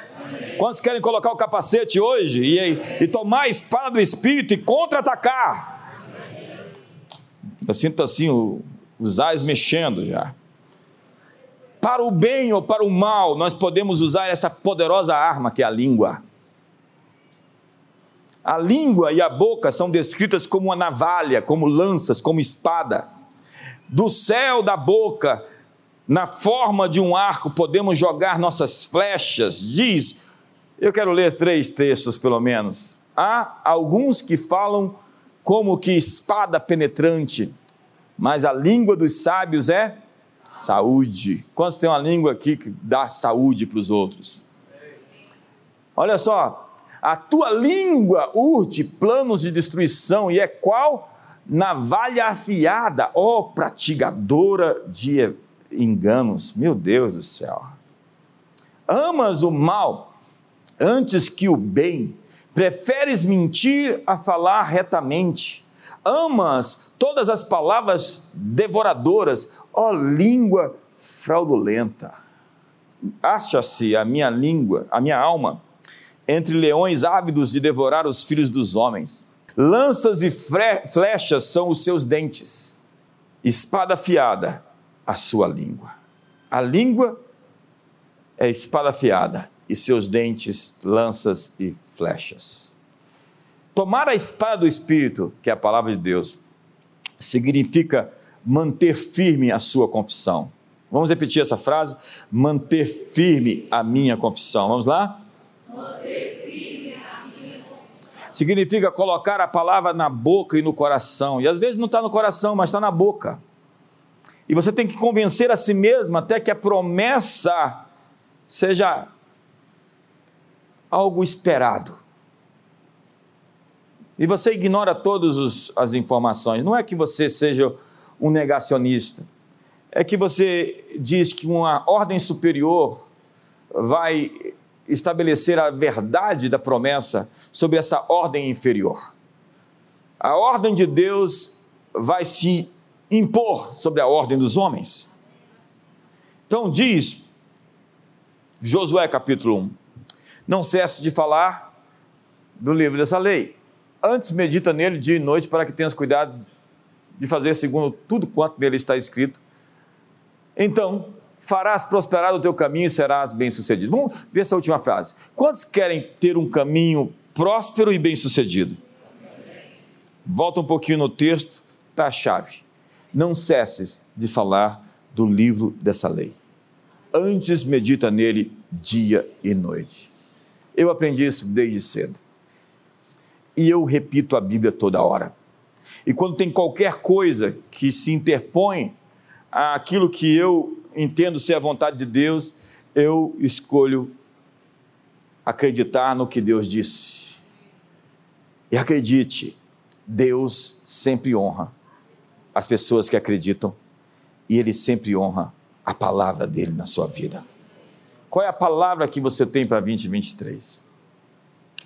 S1: Quantos querem colocar o capacete hoje e, e tomar a espada do Espírito e contra-atacar? Eu sinto assim o, os ais mexendo já. Para o bem ou para o mal, nós podemos usar essa poderosa arma que é a língua. A língua e a boca são descritas como uma navalha, como lanças, como espada. Do céu da boca na forma de um arco podemos jogar nossas flechas, diz. Eu quero ler três textos pelo menos. Há alguns que falam como que espada penetrante, mas a língua dos sábios é saúde. Quantos tem uma língua aqui que dá saúde para os outros? Olha só, a tua língua urte planos de destruição e é qual? Navalha afiada, ó pratigadora de enganos. Meu Deus do céu. Amas o mal antes que o bem, preferes mentir a falar retamente. Amas todas as palavras devoradoras, ó língua fraudulenta. Acha-se a minha língua, a minha alma, entre leões ávidos de devorar os filhos dos homens. Lanças e flechas são os seus dentes, espada afiada a sua língua. A língua é espada afiada e seus dentes lanças e flechas. Tomar a espada do Espírito, que é a palavra de Deus, significa manter firme a sua confissão. Vamos repetir essa frase? Manter firme a minha confissão. Vamos lá? Significa colocar a palavra na boca e no coração. E às vezes não está no coração, mas está na boca. E você tem que convencer a si mesmo até que a promessa seja algo esperado. E você ignora todas as informações. Não é que você seja um negacionista. É que você diz que uma ordem superior vai estabelecer a verdade da promessa sobre essa ordem inferior. A ordem de Deus vai se impor sobre a ordem dos homens. Então diz Josué capítulo 1: Não cesse de falar do livro dessa lei, Antes medita nele dia e noite para que tenhas cuidado de fazer segundo tudo quanto nele está escrito. Então, farás prosperar o teu caminho e serás bem-sucedido. Vamos ver essa última frase. Quantos querem ter um caminho próspero e bem-sucedido? Volta um pouquinho no texto, está a chave. Não cesses de falar do livro dessa lei. Antes medita nele dia e noite. Eu aprendi isso desde cedo. E eu repito a Bíblia toda hora. E quando tem qualquer coisa que se interpõe àquilo que eu entendo ser a vontade de Deus, eu escolho acreditar no que Deus disse. E acredite, Deus sempre honra as pessoas que acreditam e Ele sempre honra a palavra dele na sua vida. Qual é a palavra que você tem para 2023?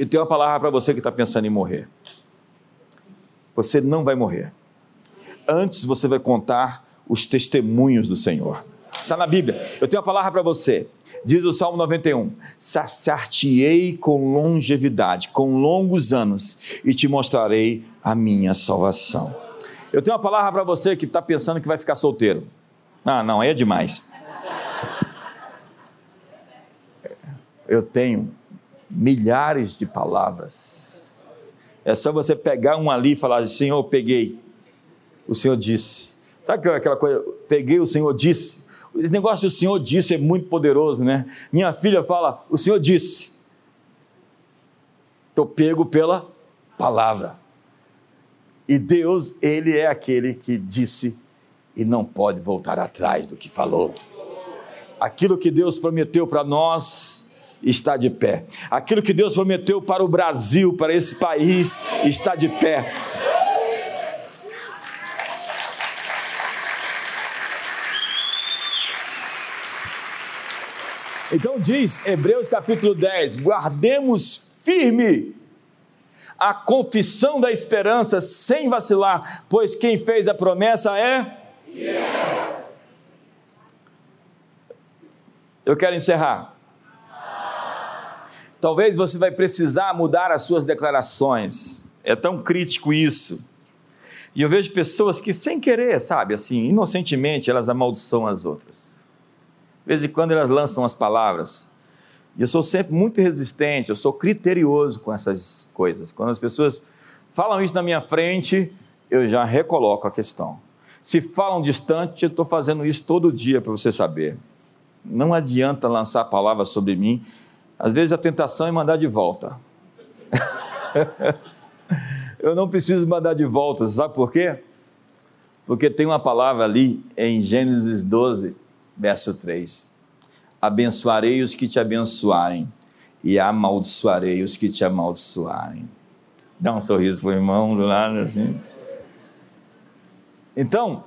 S1: Eu tenho uma palavra para você que está pensando em morrer. Você não vai morrer. Antes você vai contar os testemunhos do Senhor. Está na Bíblia. Eu tenho uma palavra para você. Diz o Salmo 91: Saciar-te-ei com longevidade, com longos anos, e te mostrarei a minha salvação. Eu tenho uma palavra para você que está pensando que vai ficar solteiro. Ah, não, aí é demais. Eu tenho milhares de palavras. É só você pegar um ali e falar: Senhor, peguei. O Senhor disse. Sabe aquela coisa? Peguei, o Senhor disse. Esse negócio do Senhor disse é muito poderoso, né? Minha filha fala: O Senhor disse. Estou pego pela palavra. E Deus, Ele é aquele que disse e não pode voltar atrás do que falou. Aquilo que Deus prometeu para nós está de pé. Aquilo que Deus prometeu para o Brasil, para esse país, está de pé. Então diz Hebreus capítulo 10: guardemos firme a confissão da esperança sem vacilar, pois quem fez a promessa é eu quero encerrar. Talvez você vai precisar mudar as suas declarações. É tão crítico isso. E eu vejo pessoas que, sem querer, sabe, assim, inocentemente, elas amaldiçoam as outras. De vez em quando elas lançam as palavras. E eu sou sempre muito resistente, eu sou criterioso com essas coisas. Quando as pessoas falam isso na minha frente, eu já recoloco a questão. Se falam distante, eu estou fazendo isso todo dia para você saber. Não adianta lançar palavras sobre mim. Às vezes a tentação é mandar de volta. eu não preciso mandar de volta, sabe por quê? Porque tem uma palavra ali em Gênesis 12, verso 3. Abençoarei os que te abençoarem, e amaldiçoarei os que te amaldiçoarem. Dá um sorriso para o irmão do lado assim. Então,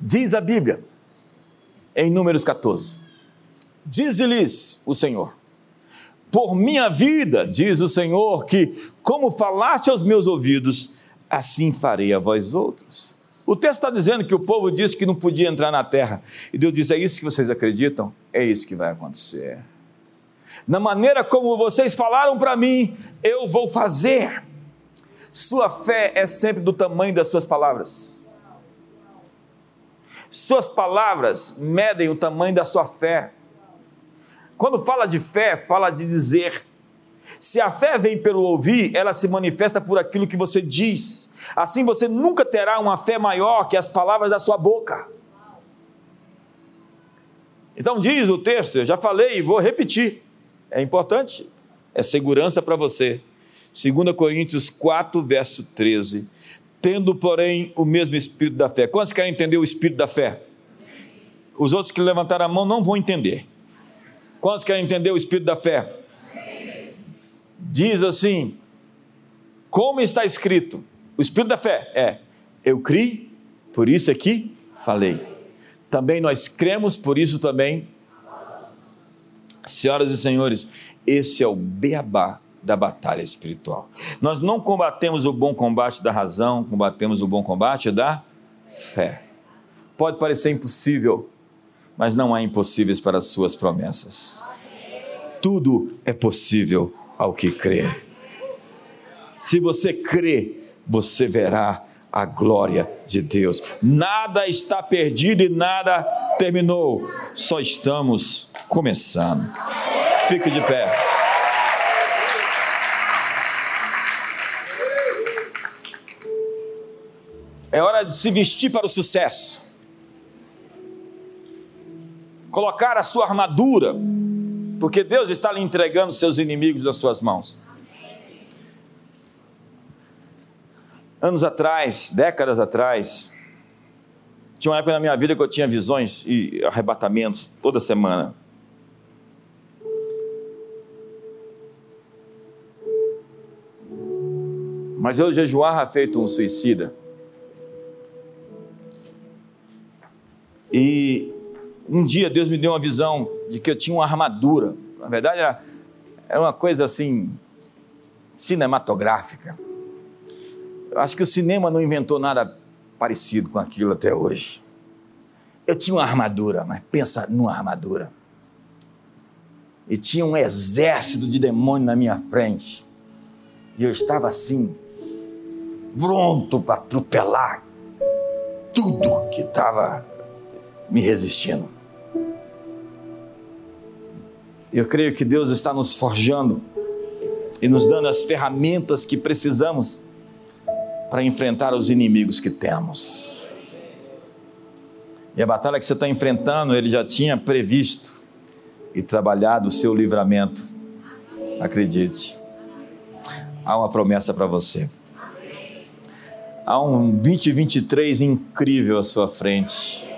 S1: diz a Bíblia, em Números 14: Diz-lhes o Senhor, por minha vida, diz o Senhor, que como falaste aos meus ouvidos, assim farei a vós outros. O texto está dizendo que o povo disse que não podia entrar na terra, e Deus diz: É isso que vocês acreditam? É isso que vai acontecer. Na maneira como vocês falaram para mim, eu vou fazer. Sua fé é sempre do tamanho das suas palavras. Suas palavras medem o tamanho da sua fé. Quando fala de fé, fala de dizer. Se a fé vem pelo ouvir, ela se manifesta por aquilo que você diz. Assim você nunca terá uma fé maior que as palavras da sua boca. Então diz o texto, eu já falei e vou repetir. É importante, é segurança para você. 2 Coríntios 4, verso 13. Tendo, porém, o mesmo espírito da fé. Quantos querem entender o espírito da fé? Os outros que levantaram a mão não vão entender. Quantos querem entender o espírito da fé? Diz assim: como está escrito, o espírito da fé é: eu criei, por isso aqui falei. Também nós cremos, por isso também. Senhoras e senhores, esse é o beabá da batalha espiritual. Nós não combatemos o bom combate da razão, combatemos o bom combate da fé. Pode parecer impossível, mas não há impossíveis para as suas promessas. Tudo é possível ao que crê. Se você crê, você verá a glória de Deus. Nada está perdido e nada terminou, só estamos começando. Fique de pé. É hora de se vestir para o sucesso. Colocar a sua armadura, porque Deus está lhe entregando seus inimigos das suas mãos. Anos atrás, décadas atrás, tinha uma época na minha vida que eu tinha visões e arrebatamentos toda semana. Mas eu jejuava feito um suicida. E um dia Deus me deu uma visão de que eu tinha uma armadura. Na verdade, era, era uma coisa assim, cinematográfica. Eu acho que o cinema não inventou nada parecido com aquilo até hoje. Eu tinha uma armadura, mas pensa numa armadura. E tinha um exército de demônios na minha frente. E eu estava assim, pronto para atropelar tudo que estava me resistindo. Eu creio que Deus está nos forjando e nos dando as ferramentas que precisamos para enfrentar os inimigos que temos. E a batalha que você está enfrentando, ele já tinha previsto e trabalhado o seu livramento. Acredite, há uma promessa para você. Há um 2023 incrível à sua frente.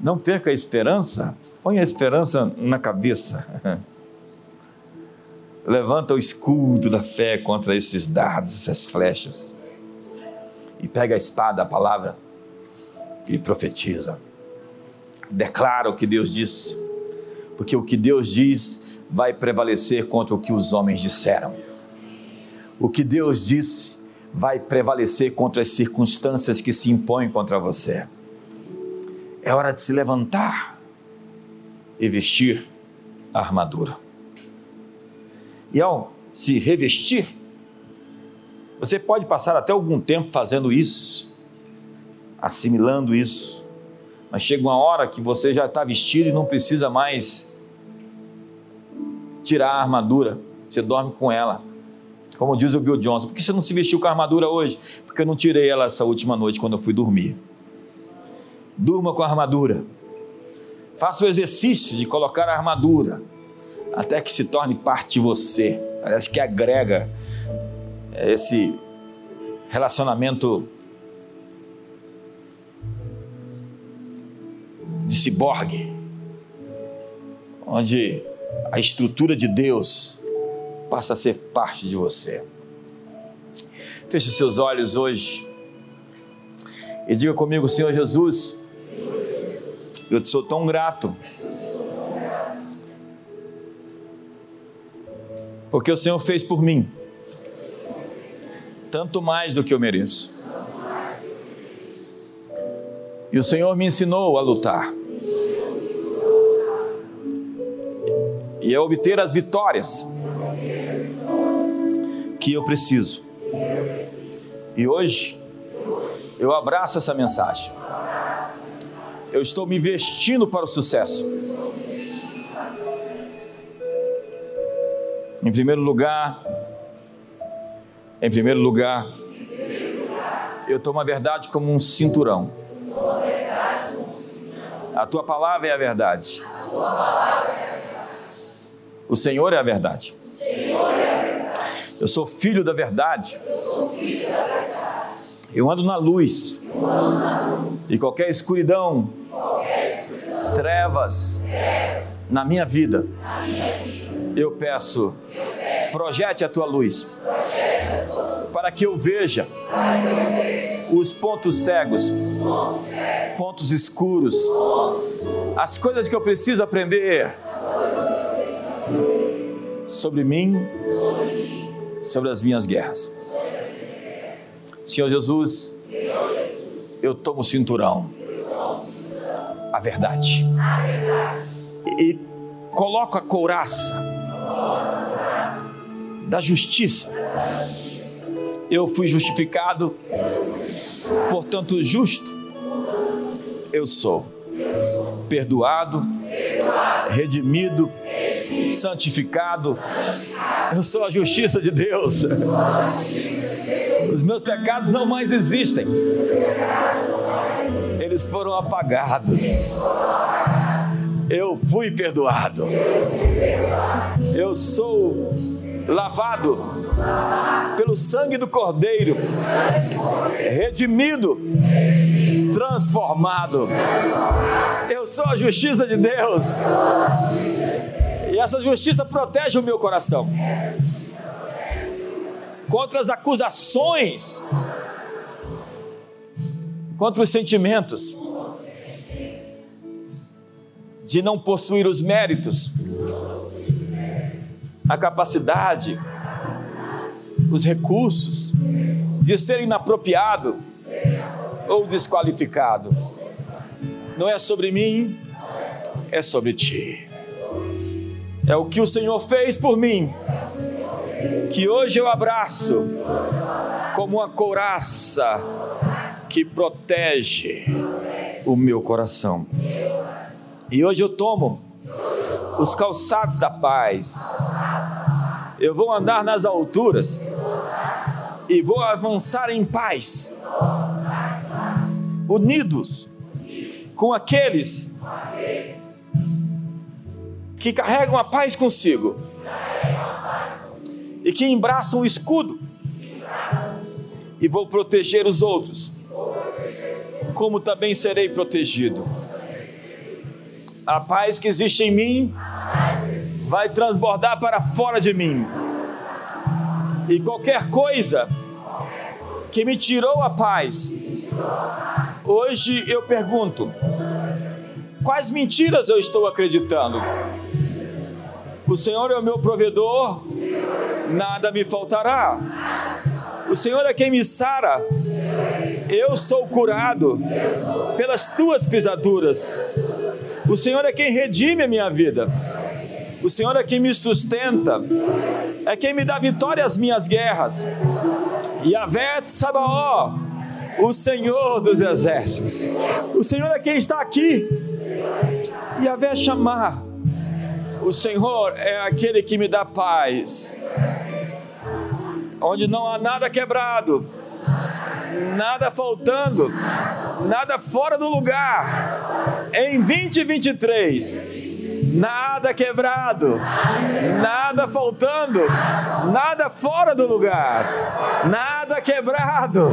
S1: Não perca a esperança, põe a esperança na cabeça. Levanta o escudo da fé contra esses dardos, essas flechas e pega a espada, a palavra, e profetiza. Declara o que Deus disse, porque o que Deus diz vai prevalecer contra o que os homens disseram. O que Deus disse vai prevalecer contra as circunstâncias que se impõem contra você. É hora de se levantar e vestir a armadura. E ao se revestir, você pode passar até algum tempo fazendo isso, assimilando isso, mas chega uma hora que você já está vestido e não precisa mais tirar a armadura, você dorme com ela. Como diz o Bill Johnson, por que você não se vestiu com a armadura hoje? Porque eu não tirei ela essa última noite quando eu fui dormir. Durma com a armadura. Faça o exercício de colocar a armadura até que se torne parte de você. Parece que agrega é esse relacionamento de ciborgue, onde a estrutura de Deus passa a ser parte de você. Feche seus olhos hoje e diga comigo, Senhor Jesus, eu te sou tão grato. Porque o Senhor fez por mim tanto mais do que eu mereço. E o Senhor me ensinou a lutar. E a obter as vitórias que eu preciso. E hoje eu abraço essa mensagem. Eu estou me vestindo para o sucesso. Em primeiro lugar, em primeiro lugar, eu tomo a verdade como um cinturão. A tua palavra é a verdade. O Senhor é a verdade. Eu sou filho da verdade. Eu ando na luz. E qualquer escuridão, trevas, na minha vida, eu peço, projete a tua luz para que eu veja os pontos cegos, pontos escuros, as coisas que eu preciso aprender sobre mim, sobre as minhas guerras. Senhor Jesus, eu tomo o cinturão, a verdade, e coloco a couraça da justiça Eu fui justificado, portanto, justo eu sou. Perdoado, redimido, santificado. Eu sou a justiça de Deus. Os meus pecados não mais existem. Eles foram apagados. Eu fui perdoado. Eu sou lavado pelo sangue do Cordeiro, redimido, transformado. Eu sou a justiça de Deus. E essa justiça protege o meu coração contra as acusações, contra os sentimentos. De não possuir os méritos, a capacidade, os recursos. De ser inapropriado. Ou desqualificado. Não é sobre mim, é sobre ti. É o que o Senhor fez por mim. Que hoje eu abraço como uma couraça que protege o meu coração. E hoje eu tomo os calçados da paz. Eu vou andar nas alturas e vou avançar em paz, unidos com aqueles que carregam a paz consigo e que embraçam o escudo. E vou proteger os outros, como também serei protegido. A paz que existe em mim vai transbordar para fora de mim. E qualquer coisa que me tirou a paz, hoje eu pergunto: quais mentiras eu estou acreditando? O Senhor é o meu provedor, nada me faltará. O Senhor é quem me sara. Eu sou curado pelas tuas pisaduras. O Senhor é quem redime a minha vida. O Senhor é quem me sustenta. É quem me dá vitória às minhas guerras. Yavet Sabaó, o Senhor dos exércitos. O Senhor é quem está aqui. Yavé chamar o Senhor é aquele que me dá paz, onde não há nada quebrado, nada faltando, nada fora do lugar. Em 2023, nada quebrado, nada faltando, nada fora do lugar, nada quebrado,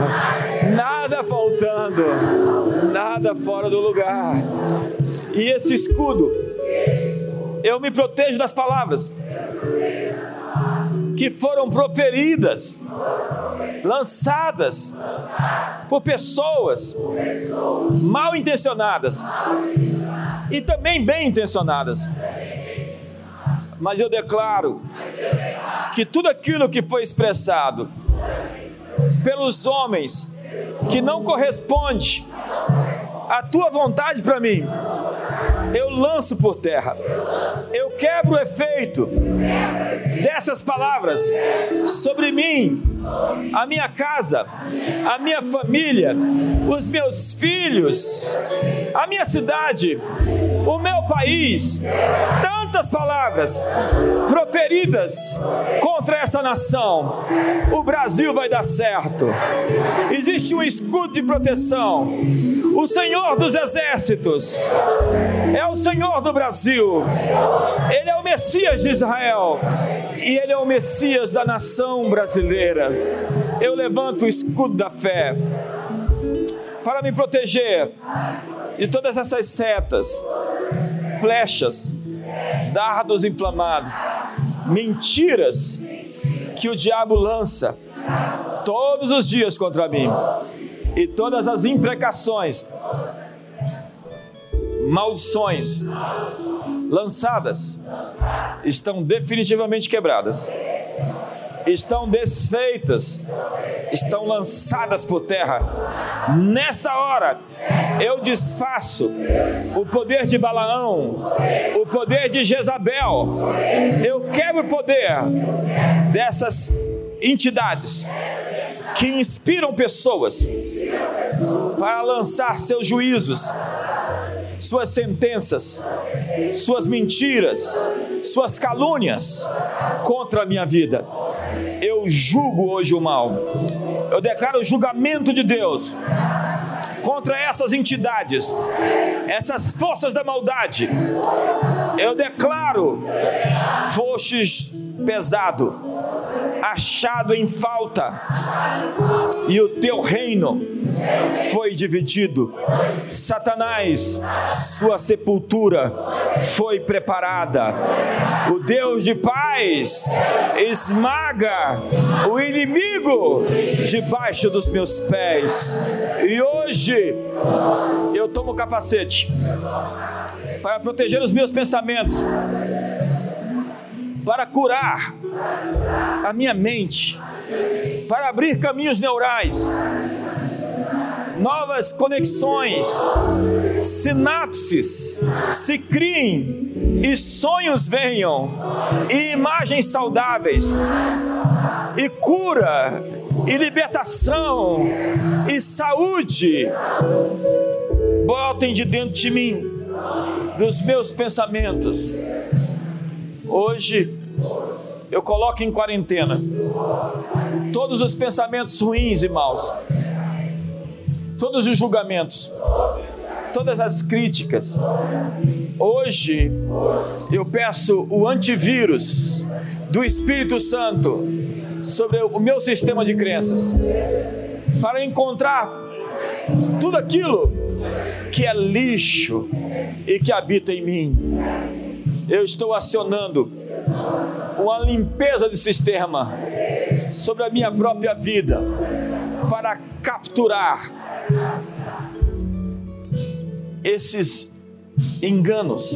S1: nada faltando, nada fora do lugar. E esse escudo eu me protejo das palavras que foram proferidas, lançadas por pessoas mal intencionadas e também bem intencionadas. Mas eu declaro que tudo aquilo que foi expressado pelos homens que não corresponde à tua vontade para mim, eu lanço por terra. Quebro o efeito dessas palavras sobre mim, a minha casa, a minha família, os meus filhos, a minha cidade, o meu país. Tantas palavras proferidas contra essa nação. O Brasil vai dar certo. Existe um escudo de proteção. O Senhor dos exércitos é o Senhor do Brasil. Ele é o Messias de Israel e ele é o Messias da nação brasileira. Eu levanto o escudo da fé para me proteger de todas essas setas, flechas, dardos inflamados, mentiras que o diabo lança todos os dias contra mim e todas as imprecações, maldições lançadas estão definitivamente quebradas, estão desfeitas, estão lançadas por terra. Nesta hora, eu desfaço o poder de Balaão, o poder de Jezabel, eu quebro o poder dessas entidades que inspiram pessoas para lançar seus juízos, suas sentenças, suas mentiras, suas calúnias contra a minha vida. Eu julgo hoje o mal. Eu declaro o julgamento de Deus contra essas entidades, essas forças da maldade. Eu declaro: fostes pesado, achado em falta, e o teu reino foi dividido. Satanás, sua sepultura foi preparada. O Deus de paz esmaga o inimigo debaixo dos meus pés. E hoje eu tomo o capacete para proteger os meus pensamentos, para curar a minha mente, para abrir caminhos neurais, novas conexões, sinapses se criem e sonhos venham, e imagens saudáveis, e cura, e libertação, e saúde brotem de dentro de mim, dos meus pensamentos. Hoje eu coloco em quarentena todos os pensamentos ruins e maus, todos os julgamentos, todas as críticas. Hoje eu peço o antivírus do Espírito Santo sobre o meu sistema de crenças, para encontrar tudo aquilo que é lixo e que habita em mim. Eu estou acionando uma limpeza de sistema sobre a minha própria vida para capturar esses enganos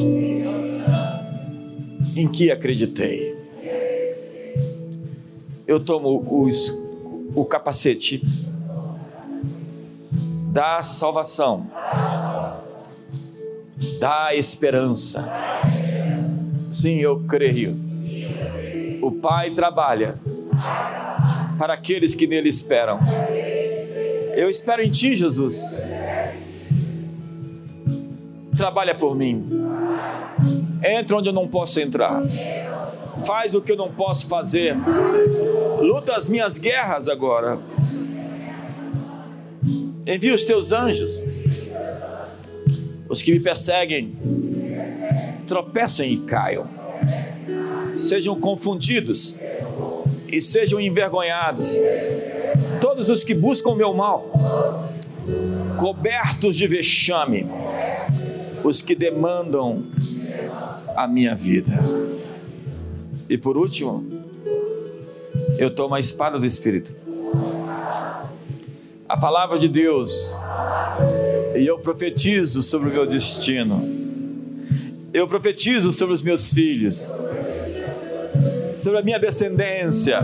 S1: em que acreditei. Eu tomo os, o capacete da salvação, da esperança. Sim, eu creio. O Pai trabalha para aqueles que nele esperam. Eu espero em Ti, Jesus. Trabalha por mim. Entra onde eu não posso entrar. Faz o que eu não posso fazer. Luta as minhas guerras agora. Envia os teus anjos. Os que me perseguem tropecem e caiam. Sejam confundidos e sejam envergonhados. Todos os que buscam o meu mal, cobertos de vexame, os que demandam a minha vida. E por último, eu tomo a espada do Espírito a palavra de Deus e eu profetizo sobre o meu destino. Eu profetizo sobre os meus filhos, sobre a minha descendência.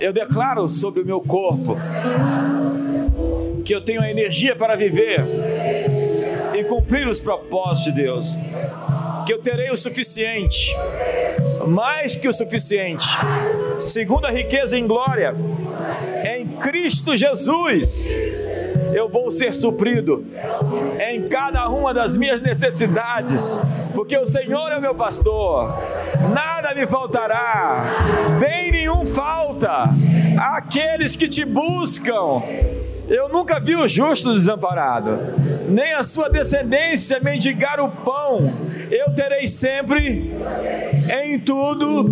S1: Eu declaro sobre o meu corpo que eu tenho a energia para viver e cumprir os propósitos de Deus. Que eu terei o suficiente, mais que o suficiente, segundo a riqueza em glória Cristo Jesus, eu vou ser suprido em cada uma das minhas necessidades, porque o Senhor é o meu pastor, nada me faltará, bem nenhum falta àqueles que te buscam. Eu nunca vi o justo desamparado, nem a sua descendência mendigar o pão. Eu terei sempre em tudo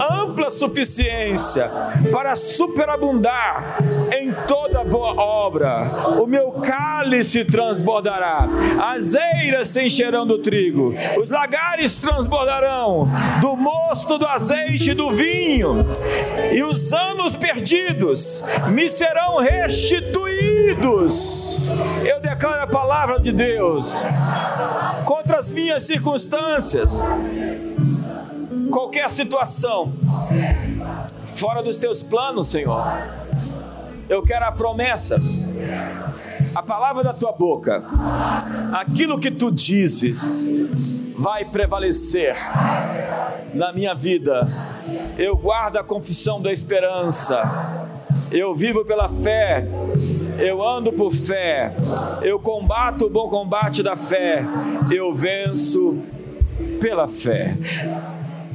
S1: ampla suficiência para superabundar em toda boa obra. O meu cálice transbordará, as eiras se encherão do trigo, os lagares transbordarão do mosto, do azeite do vinho, e os anos perdidos me serão restituídos. Eu declaro a palavra de Deus contra as minhas circunstâncias qualquer situação fora dos teus planos, Senhor. Eu quero a promessa, a palavra da tua boca, aquilo que tu dizes vai prevalecer na minha vida. Eu guardo a confissão da esperança Eu vivo pela fé. Eu ando por fé. Eu combato o bom combate da fé. Eu venço pela fé.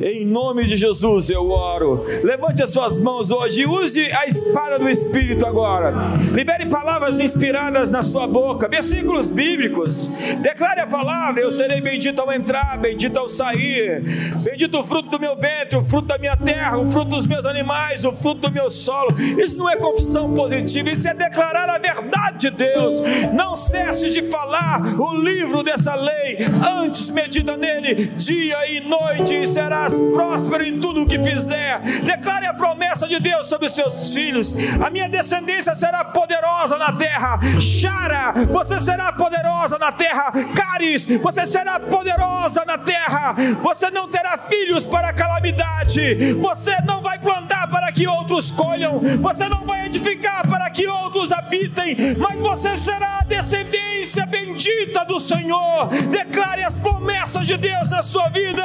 S1: Em nome de Jesus eu oro. Levante as suas mãos hoje. Use a espada do Espírito agora. Libere palavras inspiradas na sua boca. Versículos bíblicos. Declare a palavra. Eu serei bendito ao entrar, bendito ao sair. Bendito o fruto do meu ventre, o fruto da minha terra, o fruto dos meus animais, o fruto do meu solo. Isso não é confissão positiva. Isso é declarar a verdade de Deus. Não cesse de falar o livro dessa lei. Antes medita nele dia e noite e será serás próspero em tudo o que fizer. Declare a promessa de Deus sobre os seus filhos. A minha descendência será poderosa na terra. Chara, você será poderosa na terra. Caris, você será poderosa na terra. Você não terá filhos para calamidade. Você não vai plantar para que outros colham. Você não vai edificar para que outros habitem. Mas você será a descendência bendita do Senhor. Declare as promessas de Deus na sua vida.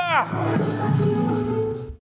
S1: Thank you.